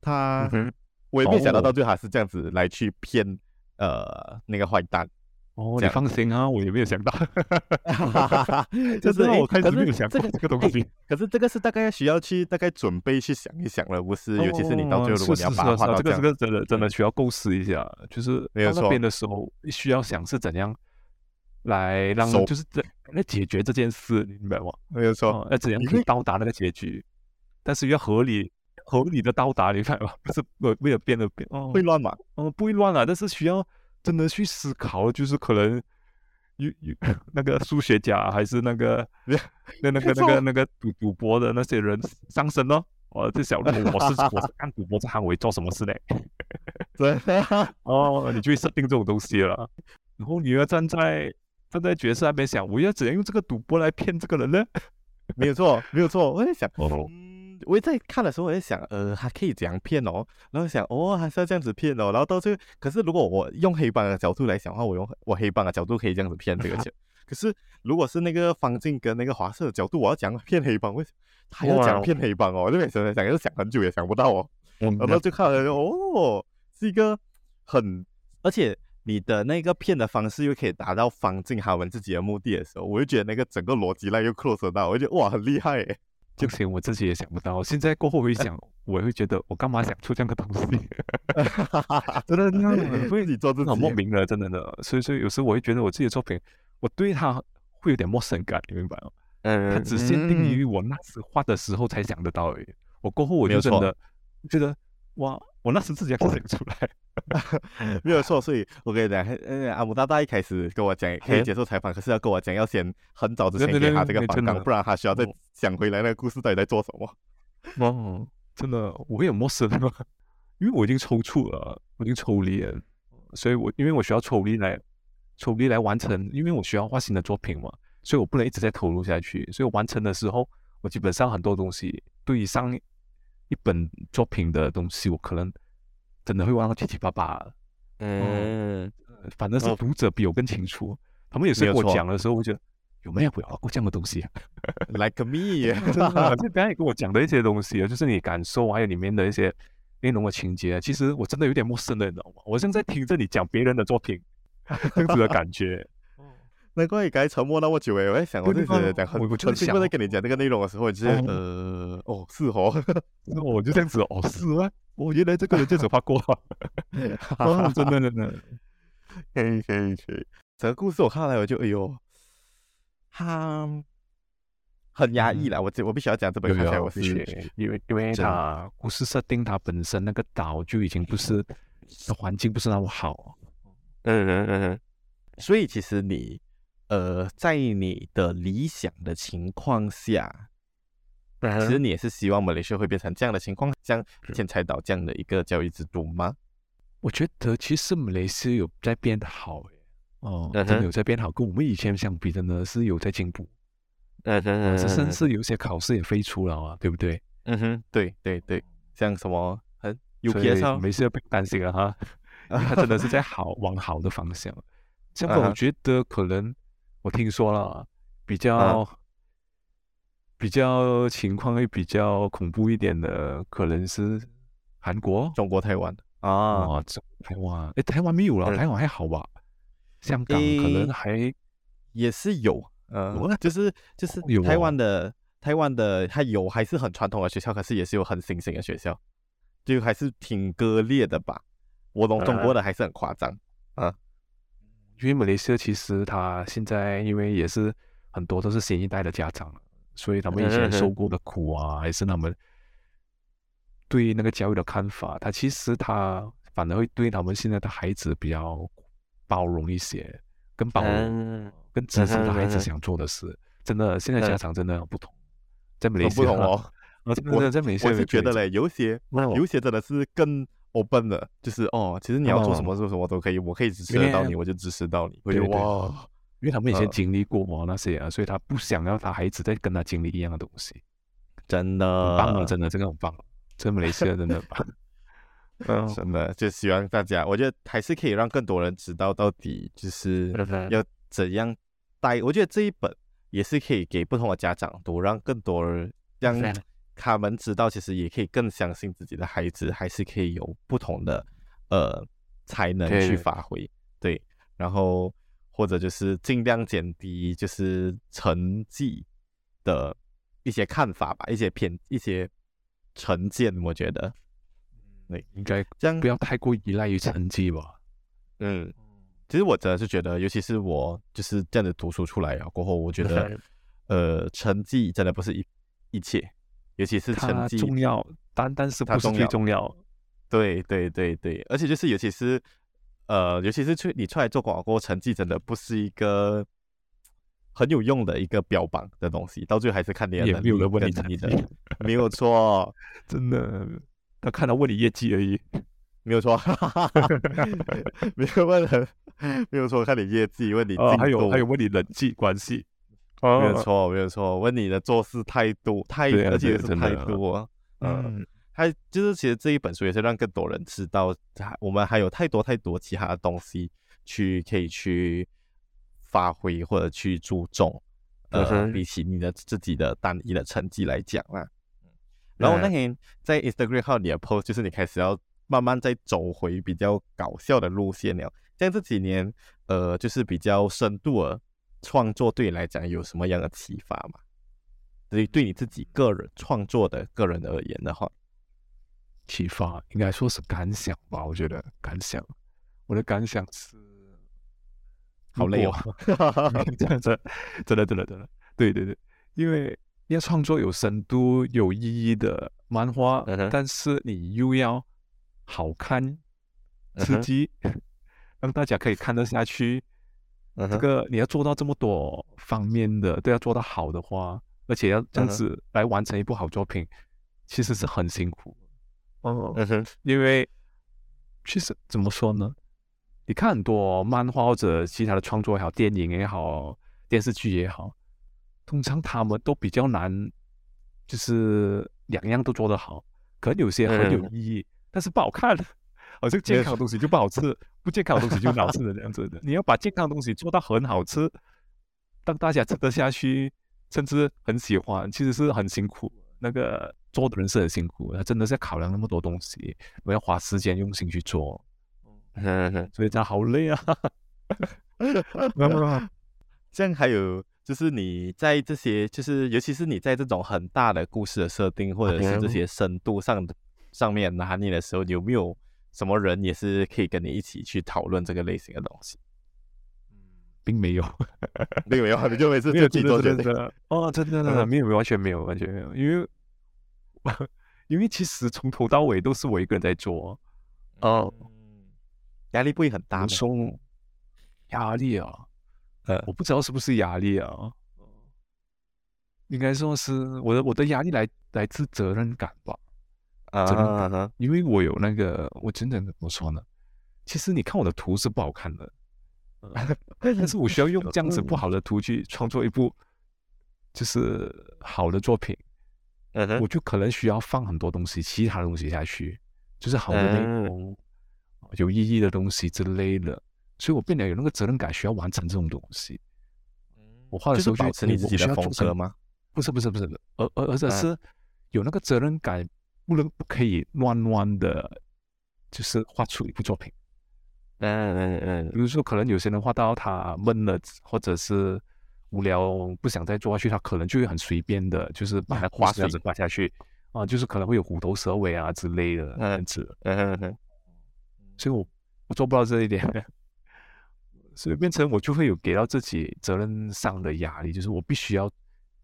[SPEAKER 1] 他，嗯、我也没想到到最后还是这样子来去骗呃那个坏蛋。
[SPEAKER 2] 哦，你放心啊，我也没有想到，[LAUGHS]
[SPEAKER 1] 就是
[SPEAKER 2] 我开始没有想过这个东西。
[SPEAKER 1] 可是这个是大概需要去大概准备去想一想了，不是？尤其是你到最后如果你要把它画到
[SPEAKER 2] 这个这个真的真的需要构思一下，就是到那边的时候需要想是怎样来让就是这来解决这件事，你明白吗？
[SPEAKER 1] 没有错，
[SPEAKER 2] 要怎样可以到达那个结局，但是要合理，合理的到达，你看 [LAUGHS] 吧，不是为为了变而变哦，
[SPEAKER 1] 会乱嘛？
[SPEAKER 2] 哦，不会乱啊，但是需要真的去思考，就是可能有有 [COUGHS] 那个数学家还是那个 [LAUGHS] 那那个那个那个赌赌博的那些人上身哦。我在想，我是我是干赌博这行，我会做什么事呢？
[SPEAKER 1] 对 [LAUGHS]
[SPEAKER 2] 哦，你就会设定这种东西了，然后你要站在站在角色那边想，我要怎样用这个赌博来骗这个人呢？
[SPEAKER 1] 没有错，没有错，我在想，嗯，我在看的时候我在想，呃，还可以怎样骗哦？然后想，哦，还是要这样子骗哦？然后到最后，可是如果我用黑帮的角度来想的话，我用我黑帮的角度可以这样子骗这个钱。[LAUGHS] 可是如果是那个方静跟那个华社的角度，我要讲骗黑帮，为什么？还要讲骗黑帮哦，这边想想又想很久也想不到哦，然后就看了哦，是一个很，而且你的那个骗的方式又可以达到方静他们自己的目的的时候，我就觉得那个整个逻辑来又 close 到，我就觉得哇很厉害诶，
[SPEAKER 2] 就连我自己也想不到，现在过后回想，我会觉得我干嘛想出这样的东西，[LAUGHS] 真的，你 [LAUGHS] 会自己做这种莫名的，真的的，所以所以有时候我会觉得我自己的作品，我对它会有点陌生感，你明白吗？嗯，它只限定于我那时画的时候才想得到而已。我过后我就真的觉得，哇，我那时自己要想出来，[LAUGHS]
[SPEAKER 1] 没有错。所以我跟你讲，呃，阿姆大大一开始跟我讲可以接受采访，可是要跟我讲要先很早之前给他这个访纲，不然他需要再想回来那个故事到底在做什么。
[SPEAKER 2] 哦，真的，我也有陌生吗？因为我已经抽搐了，我已经抽离了，所以我因为我需要抽离来抽离来完成，因为我需要画新的作品嘛。所以我不能一直在投入下去，所以我完成的时候，我基本上很多东西对于上一本作品的东西，我可能真的会忘得七七八八。嗯，嗯，反正是读者比我更清楚。哦、他们有时候跟我讲的时候，我觉得有没有不要过这样的东西？[LAUGHS]
[SPEAKER 1] Like me，[LAUGHS]
[SPEAKER 2] 真的，就刚才跟我讲的一些东西啊，就是你感受还有里面的一些内容的情节，其实我真的有点陌生的，你知道吗？我现在听着你讲别人的作品，[LAUGHS] 这样子的感觉。
[SPEAKER 1] 难怪你刚才沉默那么久诶，我在想，我就觉得讲很，我就兴奋在跟你讲这个内容的时候，就是呃，哦，是哦，那 [LAUGHS]
[SPEAKER 2] 我就这样子，哦，是啊，我原来这个人这样子画过，[LAUGHS] 真的真的，[LAUGHS]
[SPEAKER 1] 可以可以可以，整个故事我看来我就哎呦，他很压抑了，我我必须要讲这本书，我是
[SPEAKER 2] 因为因为他故事设定，他本身那个岛就已经不是环境不是那么好，
[SPEAKER 1] 嗯嗯嗯嗯，所以其实你。呃，在你的理想的情况下，其实你也是希望马来西亚会变成这样的情况，像天才岛这样的一个教育制度吗？
[SPEAKER 2] 我觉得其实马来西亚有在变好，哦，真的有在变好，跟我们以前相比的呢是有在进步。嗯哼，甚至有些考试也飞出了啊，对不对？
[SPEAKER 1] 嗯哼，对对对，像什么很 UPSR，
[SPEAKER 2] 没事要不担心了哈，[LAUGHS] 它真的是在好往好的方向。这个我觉得可能。我听说了，比较、啊、比较情况会比较恐怖一点的，可能是韩国、
[SPEAKER 1] 中国、台湾
[SPEAKER 2] 啊，哦、台湾，哎，台湾没有了，嗯、台湾还好吧？香港可能还
[SPEAKER 1] 也是有，嗯，就是就是台湾的、哦、台湾的，它有还是很传统的学校，可是也是有很新型的学校，就还是挺割裂的吧。我懂中国的还是很夸张，啊。
[SPEAKER 2] 因为马来西亚其实他现在因为也是很多都是新一代的家长，所以他们以前受过的苦啊，还是他们对那个教育的看法，他其实他反而会对他们现在的孩子比较包容一些，更包容，更支持他孩子想做的事。真的，现在家长真的不同，在马来西亚哦，我在马来西亚
[SPEAKER 1] 是觉得嘞，有些有些真的是更。Open 的，就是哦，其实你要做什么做什么都可以，我可以支持得到你，我就支持到你。我觉得哇，
[SPEAKER 2] 因为他们以前经历过嘛那些啊，所以他不想要他孩子再跟他经历一样的东西。
[SPEAKER 1] 真的，
[SPEAKER 2] 很棒了，真的，真的很棒，真的马来西亚真的很棒。[LAUGHS]
[SPEAKER 1] 嗯，真的，就希望大家，我觉得还是可以让更多人知道到底就是要怎样带。我觉得这一本也是可以给不同的家长读，让更多人让。他们知道，其实也可以更相信自己的孩子，还是可以有不同的呃才能去发挥。对，对，然后或者就是尽量减低就是成绩的一些看法吧，一些偏一些成见。我觉得，对，应该这样，
[SPEAKER 2] 不要太过依赖于成绩吧。
[SPEAKER 1] 嗯，其实我真的是觉得，尤其是我就是这样子读书出来啊，过后我觉得，[LAUGHS] 呃，成绩真的不是一一切。尤其是成绩
[SPEAKER 2] 重要，单单是不是最重要。
[SPEAKER 1] 对对对对，而且就是尤其是呃，尤其是出你出来做广告，成绩真的不是一个很有用的一个标榜的东西，到最后还是看你的能力。
[SPEAKER 2] 也没有人问你成绩，
[SPEAKER 1] 没有错，[LAUGHS]
[SPEAKER 2] 真的，他看到问你业绩而已，
[SPEAKER 1] 没有错，[LAUGHS] 没有问人，[LAUGHS] 没有错，看你业绩，问你进度，
[SPEAKER 2] 还有还有问你人际关系，
[SPEAKER 1] 没有错，没有错，问你的做事态度，态度，而且是态度，嗯。还就是，其实这一本书也是让更多人知道，我们还有太多太多其他的东西去可以去发挥或者去注重，呃，比起你的自己的单一的成绩来讲啦。然后那天在 Instagram 号你的 post 就是你开始要慢慢再走回比较搞笑的路线了。像这几年，呃，就是比较深度的创作，对你来讲有什么样的启发吗？对于对你自己个人创作的个人而言的话。
[SPEAKER 2] 启发应该说是感想吧，我觉得。感想，我的感想是
[SPEAKER 1] 好累哦，
[SPEAKER 2] 这样子，真的真的真的，对对对，因为要创作有深度、有意义的漫画，但是你又要好看、刺激，[LAUGHS] 让大家可以看得下去，嗯、这个你要做到这么多方面的，都要做到好的话，而且要这样子来完成一部好作品，嗯、其实是很辛苦。哦，因为其实怎么说呢？你看很多漫画或者其他的创作也好，电影也好，电视剧也好，通常他们都比较难，就是两样都做得好。可能有些很有意义，嗯、但是不好看。[LAUGHS] 好像健康的东西就不好吃，不健康的东西就好吃的这样子的。[LAUGHS] 你要把健康的东西做到很好吃，让大家吃得下去，甚至很喜欢，其实是很辛苦。那个。做的人是很辛苦，他真的是要考量那么多东西，我要花时间用心去做，[LAUGHS] 所以这样好累啊。[LAUGHS]
[SPEAKER 1] 这样还有就是你在这些，就是尤其是你在这种很大的故事的设定，或者是这些深度上的上面拿捏的时候，有没有什么人也是可以跟你一起去讨论这个类型的东西？
[SPEAKER 2] 并没有，
[SPEAKER 1] 并没有，[LAUGHS] 你 [LAUGHS] 就每次自己做决定。
[SPEAKER 2] 哦，真的，真的，没有，完全没有，完全没有，因为。[LAUGHS] 因为其实从头到尾都是我一个人在做，哦，
[SPEAKER 1] 压力不会很大。
[SPEAKER 2] 吗？压力啊，呃，我不知道是不是压力啊，应该说是我的我的压力来来自责任感吧，啊，啊因为我有那个，我真的怎么说呢？其实你看我的图是不好看的，[LAUGHS] 但是我需要用这样子不好的图去创作一部就是好的作品。我就可能需要放很多东西，其他的东西下去，就是好的内容、嗯、有意义的东西之类的，所以我变得有那个责任感，需要完成这种东西。我画的时候就
[SPEAKER 1] 保持你自己的风格吗？
[SPEAKER 2] 不是不是不是，而而而且是有那个责任感，不能不可以乱乱的，就是画出一部作品。
[SPEAKER 1] 嗯嗯嗯，
[SPEAKER 2] 比如说可能有些人画到他闷了，或者是。无聊不想再做下去，他可能就会很随便的，就是把它画这样子画下去啊，就是可能会有虎头蛇尾啊之类的这样子。嗯嗯嗯。所以我我做不到这一点，[LAUGHS] 所以变成我就会有给到自己责任上的压力，就是我必须要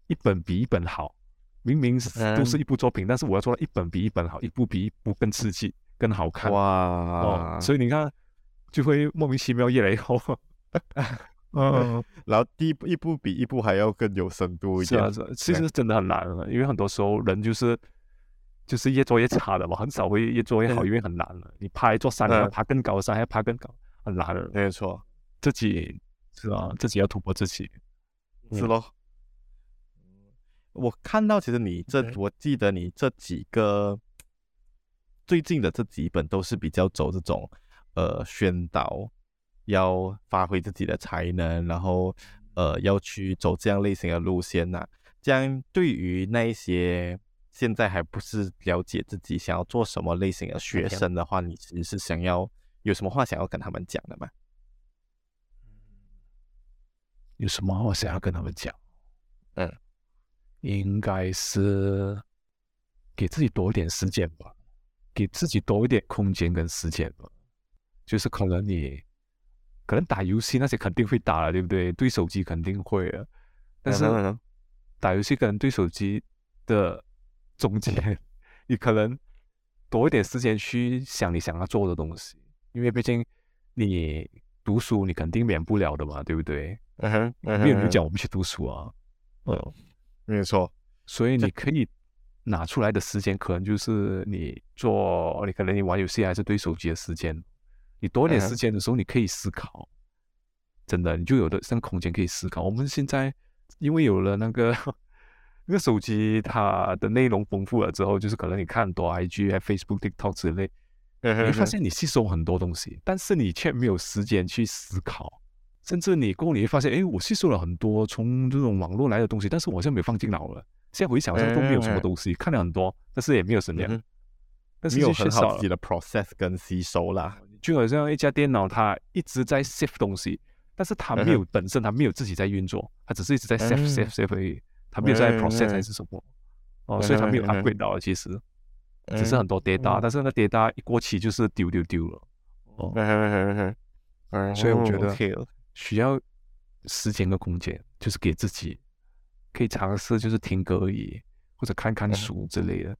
[SPEAKER 2] 一本比一本好。明明都是一部作品，但是我要做到一本比一本好，一部比一部更刺激、更好看。哇、哦！所以你看，就会莫名其妙越来越好。
[SPEAKER 1] 嗯，[LAUGHS] 然后第一部一步比一部还要更有深度一点。
[SPEAKER 2] 是啊，是啊，其实真的很难了，因为很多时候人就是就是越做越差的嘛，很少会越做越好，因为很难了。你爬一座山，要爬更高的山，还要爬更高，很难的。
[SPEAKER 1] 没错，
[SPEAKER 2] 自己是啊，自己要突破自己，
[SPEAKER 1] 是咯。我看到其实你这，我记得你这几个最近的这几本都是比较走这种呃宣导。要发挥自己的才能，然后呃，要去走这样类型的路线呐、啊。这样对于那一些现在还不是了解自己想要做什么类型的学生的话，你其实是想要有什么话想要跟他们讲的吗？
[SPEAKER 2] 有什么话想要跟他们讲？嗯，应该是给自己多一点时间吧，给自己多一点空间跟时间吧。就是可能你。可能打游戏那些肯定会打了，对不对？对手机肯定会啊，但是打游戏可能对手机的 [LAUGHS] 中间，你可能多一点时间去想你想要做的东西，因为毕竟你读书你肯定免不了的嘛，对不对？嗯哼，没有人讲我们去读书啊，
[SPEAKER 1] 嗯，没错，
[SPEAKER 2] 所以你可以拿出来的时间，可能就是你做，你可能你玩游戏还是对手机的时间，你多一点时间的时候，你可以思考，真的，你就有的像空间可以思考。我们现在因为有了那个。那个手机它的内容丰富了之后，就是可能你看很多 IG、Facebook、TikTok 之类，你会发现你吸收很多东西，但是你却没有时间去思考，甚至你过后你会发现，哎，我吸收了很多从这种网络来的东西，但是我好像没有放进脑了。现在回想，好像都没有什么东西，看了很多，但是也没有什么，但是
[SPEAKER 1] 没有很好自己的 process 跟吸收啦。
[SPEAKER 2] 就好像一家电脑，它一直在 save 东西，但是它没有本身，它没有自己在运作，它只是一直在 save、save、save 而已。它没有在 process 还是什么，哦，所以它没有 upgrade 到，其实只是很多 data，但是那个 data 一过期就是丢丢丢了，哦，所以我觉得需要时间和空间，就是给自己可以尝试，就是听歌而已，或者看看书之类的，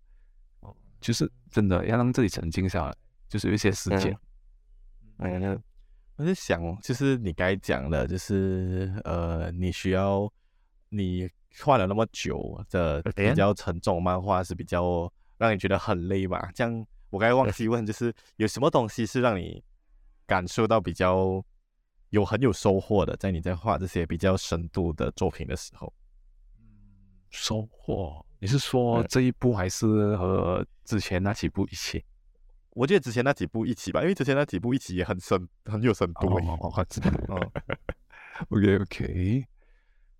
[SPEAKER 2] 哦，就是真的要让自己沉静下来，就是有一些时间。
[SPEAKER 1] 嗯，我在想，就是你该讲的，就是呃，你需要你。画了那么久的比较沉重漫画是比较让你觉得很累吧？这样我刚才忘记问，就是有什么东西是让你感受到比较有很有收获的，在你在画这些比较深度的作品的时候？
[SPEAKER 2] 收获？你是说这一部还是和之前那几部一起？
[SPEAKER 1] 我觉得之前那几部一起吧，因为之前那几部一起也很深，很有深度。哦。哦
[SPEAKER 2] ，OK OK，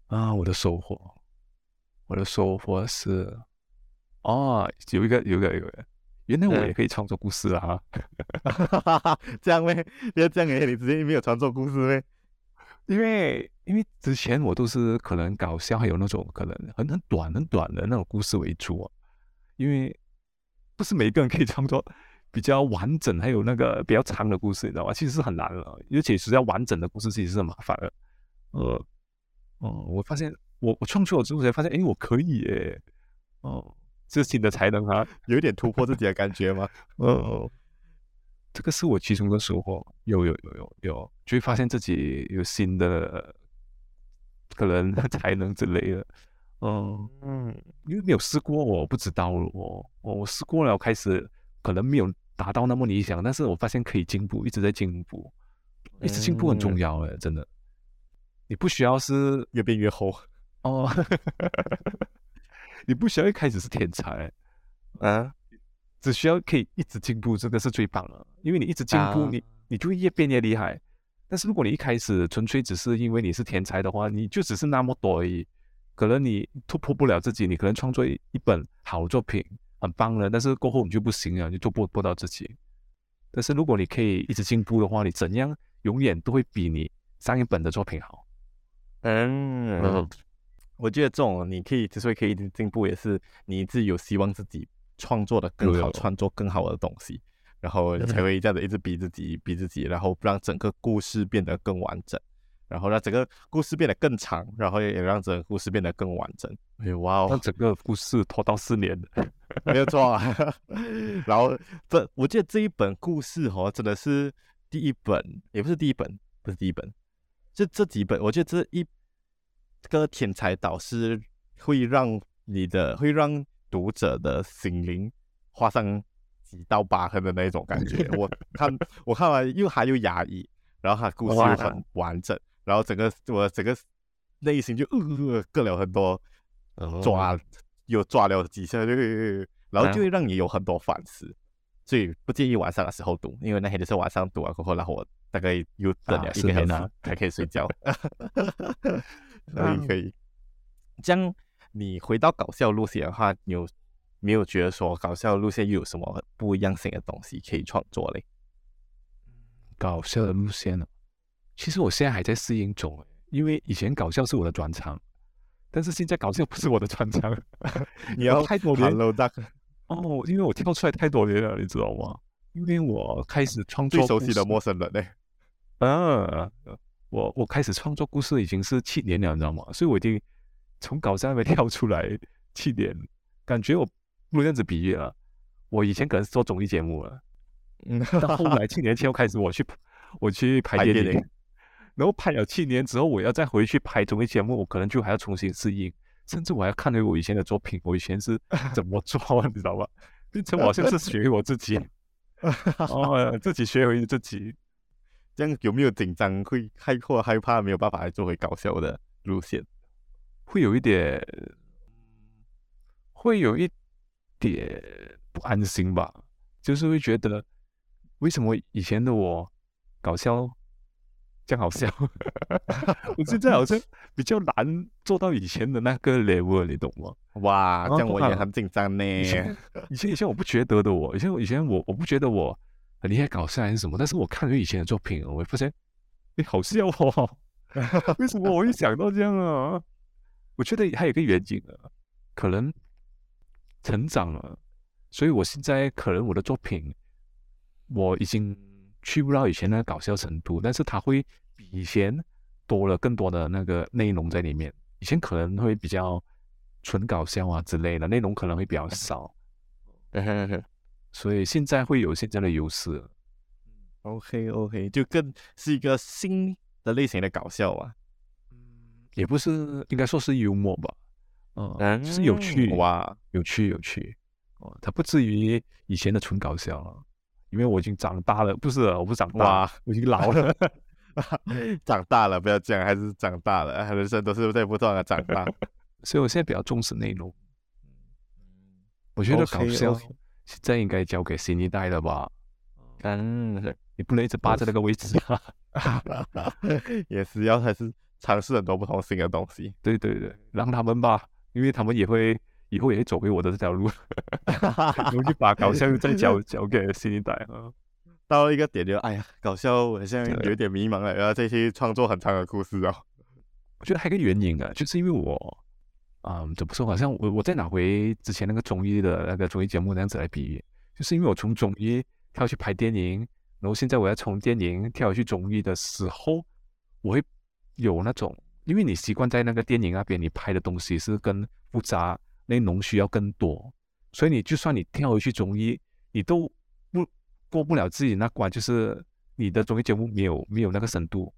[SPEAKER 2] 啊，我的收获。我的收获是，哦，有一个，有一个，有一个，原来我也可以创作故事啊！
[SPEAKER 1] 哈，[LAUGHS] 这样呗，不 [LAUGHS] 要这样诶，你直接没有创作故事呗？[LAUGHS]
[SPEAKER 2] 因为，因为之前我都是可能搞笑，还有那种可能很很短、很短的那种故事为主啊。因为不是每一个人可以创作比较完整，还有那个比较长的故事，你知道吗？其实是很难的，尤其是要完整的故事，其实是很麻烦的。呃，哦，我发现。我我创作了之后才发现，哎，我可以耶！哦，这是新的才能啊，[LAUGHS]
[SPEAKER 1] 有一点突破自己的感觉吗？[LAUGHS]
[SPEAKER 2] 哦，这个是我其中的收获，有有有有有，就会发现自己有新的可能才能之类的。嗯嗯，因为没有试过，我不知道我我我试过了，我开始可能没有达到那么理想，但是我发现可以进步，一直在进步，一直进步很重要哎，真的。你不需要是
[SPEAKER 1] 越变越厚。
[SPEAKER 2] 哦，[LAUGHS] 你不需要一开始是天才，啊，只需要可以一直进步，这个是最棒的。因为你一直进步，啊、你你就会越变越厉害。但是如果你一开始纯粹只是因为你是天才的话，你就只是那么多而已，可能你突破不了自己。你可能创作一本好作品，很棒了，但是过后你就不行了，你突破不到自己。但是如果你可以一直进步的话，你怎样永远都会比你上一本的作品好。
[SPEAKER 1] 嗯。嗯我觉得这种你可以之所以可以一直进步，也是你自己有希望自己创作的更好，创作更好的东西，然后才会这样子一直逼自己，逼自己，然后让整个故事变得更完整，然后让整个故事变得更长，然后也让整个故事变得更完整。哎哇哦，
[SPEAKER 2] 让整个故事拖到四年，[LAUGHS]
[SPEAKER 1] 没有错啊。[LAUGHS] 然后这我记得这一本故事哦，真的是第一本，也不是第一本，不是第一本，就这几本，我觉得这一。这个天才导师会让你的，会让读者的心灵画上几道疤痕的那种感觉。[LAUGHS] 我看我看完又还又压抑，然后他故事又很完整，然后整个我整个内心就呃各了很多抓，又抓了几下，然后就会让你有很多反思。所以不建议晚上的时候读，因为那天就是晚上读完过后，然后我大概又等了一个小时才可以睡觉。可以可以，这样你回到搞笑路线的话，你有没有觉得说搞笑路线又有什么不一样性的东西可以创作嘞？
[SPEAKER 2] 搞笑的路线呢？其实我现在还在适应中，因为以前搞笑是我的专长，但是现在搞笑不是我的专长。[LAUGHS]
[SPEAKER 1] 你要
[SPEAKER 2] 太多年
[SPEAKER 1] Hello Duck [LAUGHS]
[SPEAKER 2] 哦，因为我跳出来太多年了，你知道吗？因为我开始创作
[SPEAKER 1] 最熟悉的陌生人嘞。
[SPEAKER 2] 啊。我我开始创作故事已经是七年了，你知道吗？所以我已经从搞笑那边跳出来七年，感觉我不能这样子比喻了。我以前可能是做综艺节目了，嗯，到后来七年前又开始我去我去拍电影，电影然后拍了七年之后，我要再回去拍综艺节目，我可能就还要重新适应，甚至我还要看回我以前的作品，我以前是 [LAUGHS] 怎么做，你知道吧？变成我好像是学我自己，[LAUGHS] 哦，自己学回自己。
[SPEAKER 1] 这样有没有紧张？会害或害怕没有办法来做回搞笑的路线？
[SPEAKER 2] 会有一点，会有一点不安心吧。就是会觉得，为什么以前的我搞笑这样好笑？[LAUGHS] 我现在好像比较难做到以前的那个 level，你懂吗？
[SPEAKER 1] 哇，这样我也很紧张呢。
[SPEAKER 2] 以前以前以前我不觉得的我，以前以前我我不觉得我。你也搞笑还是什么？但是我看了以前的作品，我会发现，你好笑哦！[LAUGHS] 为什么我会想到这样啊？我觉得还有一个远景啊，可能成长了，所以我现在可能我的作品我已经去不到以前那个搞笑程度，但是它会比以前多了更多的那个内容在里面。以前可能会比较纯搞笑啊之类的内容，可能会比较少。[LAUGHS] 所以现在会有现在的优势。
[SPEAKER 1] OK OK，就更是一个新的类型的搞笑啊。
[SPEAKER 2] 嗯，也不是，应该说是幽默吧。嗯，就是有趣哇，有趣有趣。哦，它不至于以前的纯搞笑了，因为我已经长大了。不是，我不长大，我已经老了。[LAUGHS]
[SPEAKER 1] 长大了，不要这样，还是长大了。人生都是在不断的长大。[LAUGHS]
[SPEAKER 2] 所以我现在比较重视内容。我觉得搞笑。Okay, okay. 现在应该交给新一代了吧？嗯，你不能一直霸在那个位置啊！[LAUGHS]
[SPEAKER 1] 也是要还是尝试很多不同新的东西。
[SPEAKER 2] 对对对，让他们吧，因为他们也会以后也会走回我的这条路。[LAUGHS] 我就把搞笑再交交给新一代啊。
[SPEAKER 1] 到了一个点就，哎呀，搞笑我现在有点迷茫了，然后再去创作很长的故事哦。
[SPEAKER 2] 我觉得还有一个原因啊，就是因为我。嗯，怎么说？好像我我再拿回之前那个综艺的那个综艺节目那样子来比喻，就是因为我从综艺跳去拍电影，然后现在我要从电影跳回去综艺的时候，我会有那种，因为你习惯在那个电影那边，你拍的东西是更复杂，内容需要更多，所以你就算你跳回去综艺，你都不过不了自己那关，就是你的综艺节目没有没有那个深度。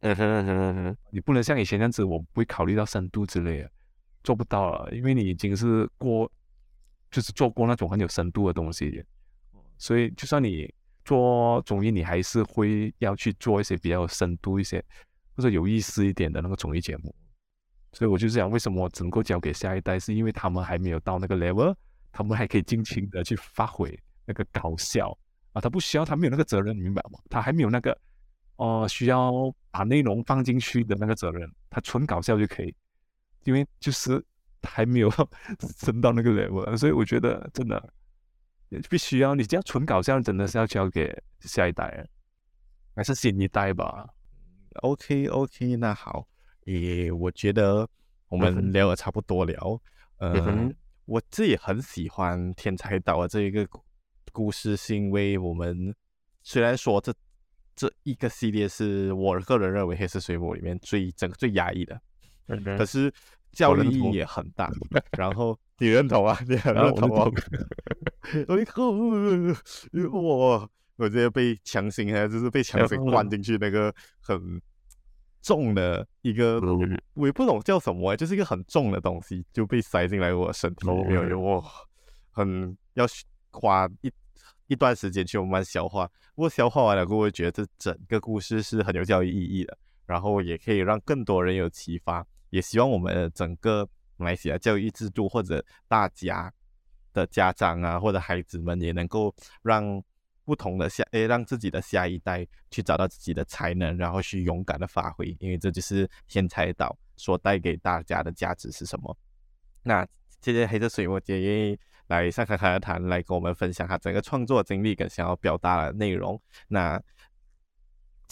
[SPEAKER 2] 嗯哼嗯哼嗯哼，你不能像以前那样子，我不会考虑到深度之类的。做不到了，因为你已经是过，就是做过那种很有深度的东西，所以就算你做综艺，你还是会要去做一些比较有深度一些或者有意思一点的那个综艺节目。所以我就想，为什么只能够交给下一代，是因为他们还没有到那个 level，他们还可以尽情的去发挥那个搞笑啊，他不需要，他没有那个责任，你明白吗？他还没有那个哦、呃，需要把内容放进去的那个责任，他纯搞笑就可以。因为就是还没有 [LAUGHS] 升到那个 level，所以我觉得真的必须要你这样纯搞笑，真的是要交给下一代，还是新一代吧
[SPEAKER 1] ？OK OK，那好，诶，我觉得我们聊的差不多了。嗯、呃，嗯、我自己很喜欢《天才岛》的这一个故事，是因为我们虽然说这这一个系列是我个人认为《黑色水母》里面最整个最压抑的。可是教育意义也很大，然后 [LAUGHS] 你认同啊？[LAUGHS] 你很认同啊？我一口，我 [LAUGHS] 我直接被强行，就是被强行灌进去那个很重的一个，我也不懂叫什么，就是一个很重的东西就被塞进来我的身体里面，我很要花一一段时间去慢慢消化。不过消化完了过后，我觉得这整个故事是很有教育意义的。然后也可以让更多人有启发，也希望我们整个马来西亚教育制度或者大家的家长啊或者孩子们也能够让不同的下诶让自己的下一代去找到自己的才能，然后去勇敢的发挥，因为这就是天才岛所带给大家的价值是什么。那谢谢黑色水墨姐愿意来上侃侃而谈，来跟我们分享她整个创作经历跟想要表达的内容。那。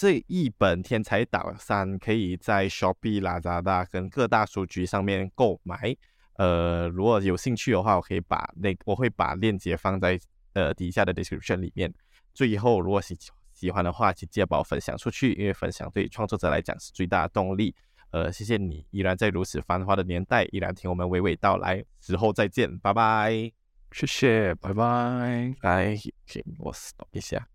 [SPEAKER 1] 这一本《天才岛三》可以在 Shopee、Lazada 跟各大书局上面购买。呃，如果有兴趣的话，我可以把那我会把链接放在呃底下的 description 里面。最后，如果喜喜欢的话，请记得把我分享出去，因为分享对创作者来讲是最大的动力。呃，谢谢你依然在如此繁华的年代依然听我们娓娓道来。之后再见，拜拜。
[SPEAKER 2] 谢谢，拜拜。
[SPEAKER 1] 哎，行，我 stop 一下。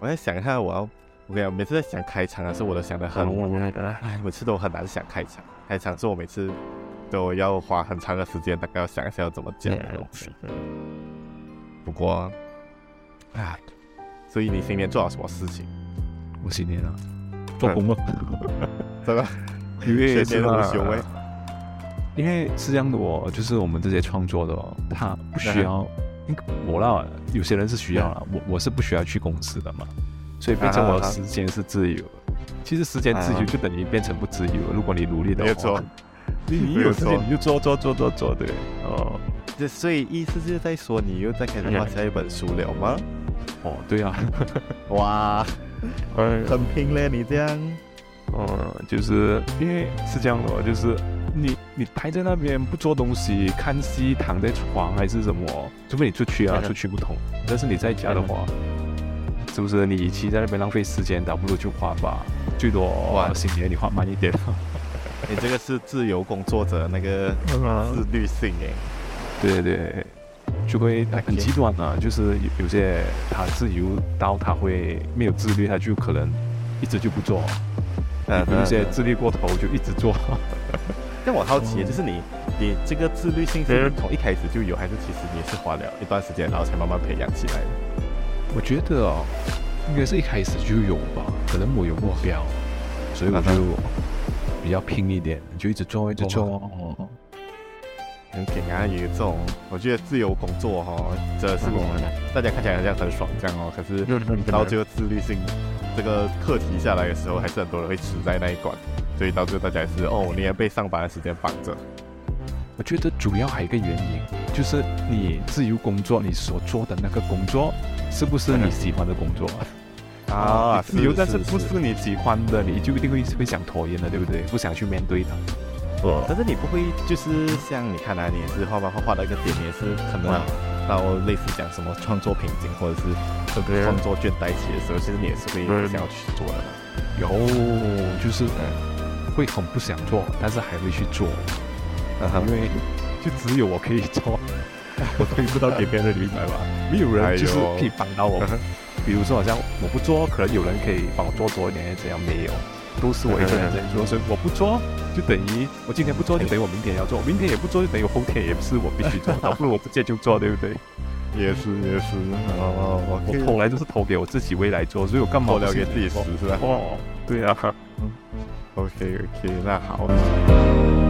[SPEAKER 1] 我在想一下，我要我跟你讲，每次在想开场的时候，我都想的很，哎，每次都很难想开场。开场是我每次都要花很长的时间，大概要想一下要怎么讲的东西。不过，哎，所以你新年做了什么事情？
[SPEAKER 2] 我新年啊，做工了，[LAUGHS]
[SPEAKER 1] 怎么？[LAUGHS]
[SPEAKER 2] 因为
[SPEAKER 1] 新年无休诶。
[SPEAKER 2] 因为是这样的，我就是我们这些创作的，他不需要。我啦，有些人是需要了，我我是不需要去公司的嘛，所以变成我的时间是自由。其实时间自由就等于变成不自由。如果你努力的话，你你有时间你就做做做做做，对哦。
[SPEAKER 1] 这所以意思就是在说你又在开始画下一本书了吗？
[SPEAKER 2] 哦，对啊，[LAUGHS]
[SPEAKER 1] 哇，很拼嘞，你这样。
[SPEAKER 2] 嗯，就是因为是这样的，就是。你你待在那边不做东西，看戏，躺在床还是什么？除非你出去啊，出去不同。但是你在家的话，是不是你与其在那边浪费时间，倒不如就画吧。最多哇，新年你画慢一点。
[SPEAKER 1] 你这个是自由工作者那个自律性哎。
[SPEAKER 2] 对对，就会很极端啊，就是有有些他自由到他会没有自律，他就可能一直就不做。嗯，有些自律过头就一直做。
[SPEAKER 1] 但我好奇，就是你，你这个自律性是从一开始就有，还是其实你也是花了一段时间，然后才慢慢培养起来的？
[SPEAKER 2] 我觉得哦，应该是一开始就有吧，可能我有目标，所以我就比较拼一点，就一直做，一直做。哦，
[SPEAKER 1] 很给啊，有这种，我觉得自由工作哈、哦，这是我们大家看起来好像很爽这样哦，可是到最后自律性这个课题下来的时候，还是很多人会死在那一关。所以到最后大家也是哦，你也被上班的时间绑着。
[SPEAKER 2] 我觉得主要还有一个原因，就是你自由工作，你所做的那个工作是不是你喜欢的工作？[LAUGHS] 啊，自由但是不是你喜欢的，你就一定会会想拖延的，对不对？不想去面对的。
[SPEAKER 1] 哦。但是你不会就是像你看来，你也是画画画画的一个点，也是可能到类似讲什么创作瓶颈，或者是这个创作倦怠期的时候，其实你也是会想要去做的。
[SPEAKER 2] 有，就是嗯。会很不想做，但是还会去做，因为就只有我可以做，[LAUGHS] 我推不到给别人，明白吧？没有人就是可以帮到我。比如说，好像我不做，可能有人可以帮我做多一点，怎样没有，都是我一个人在做。所以我不做，就等于我今天不做，就等于我明天要做；明天也不做，就等于后天也是我必须做。[LAUGHS] 倒不如我不接就做，对不对？
[SPEAKER 1] 也是也是，哦，
[SPEAKER 2] 我投来就是投给我自己未来做，所以我干嘛
[SPEAKER 1] 要给自己死是吧？
[SPEAKER 2] 哦，对啊。
[SPEAKER 1] OK OK，那好。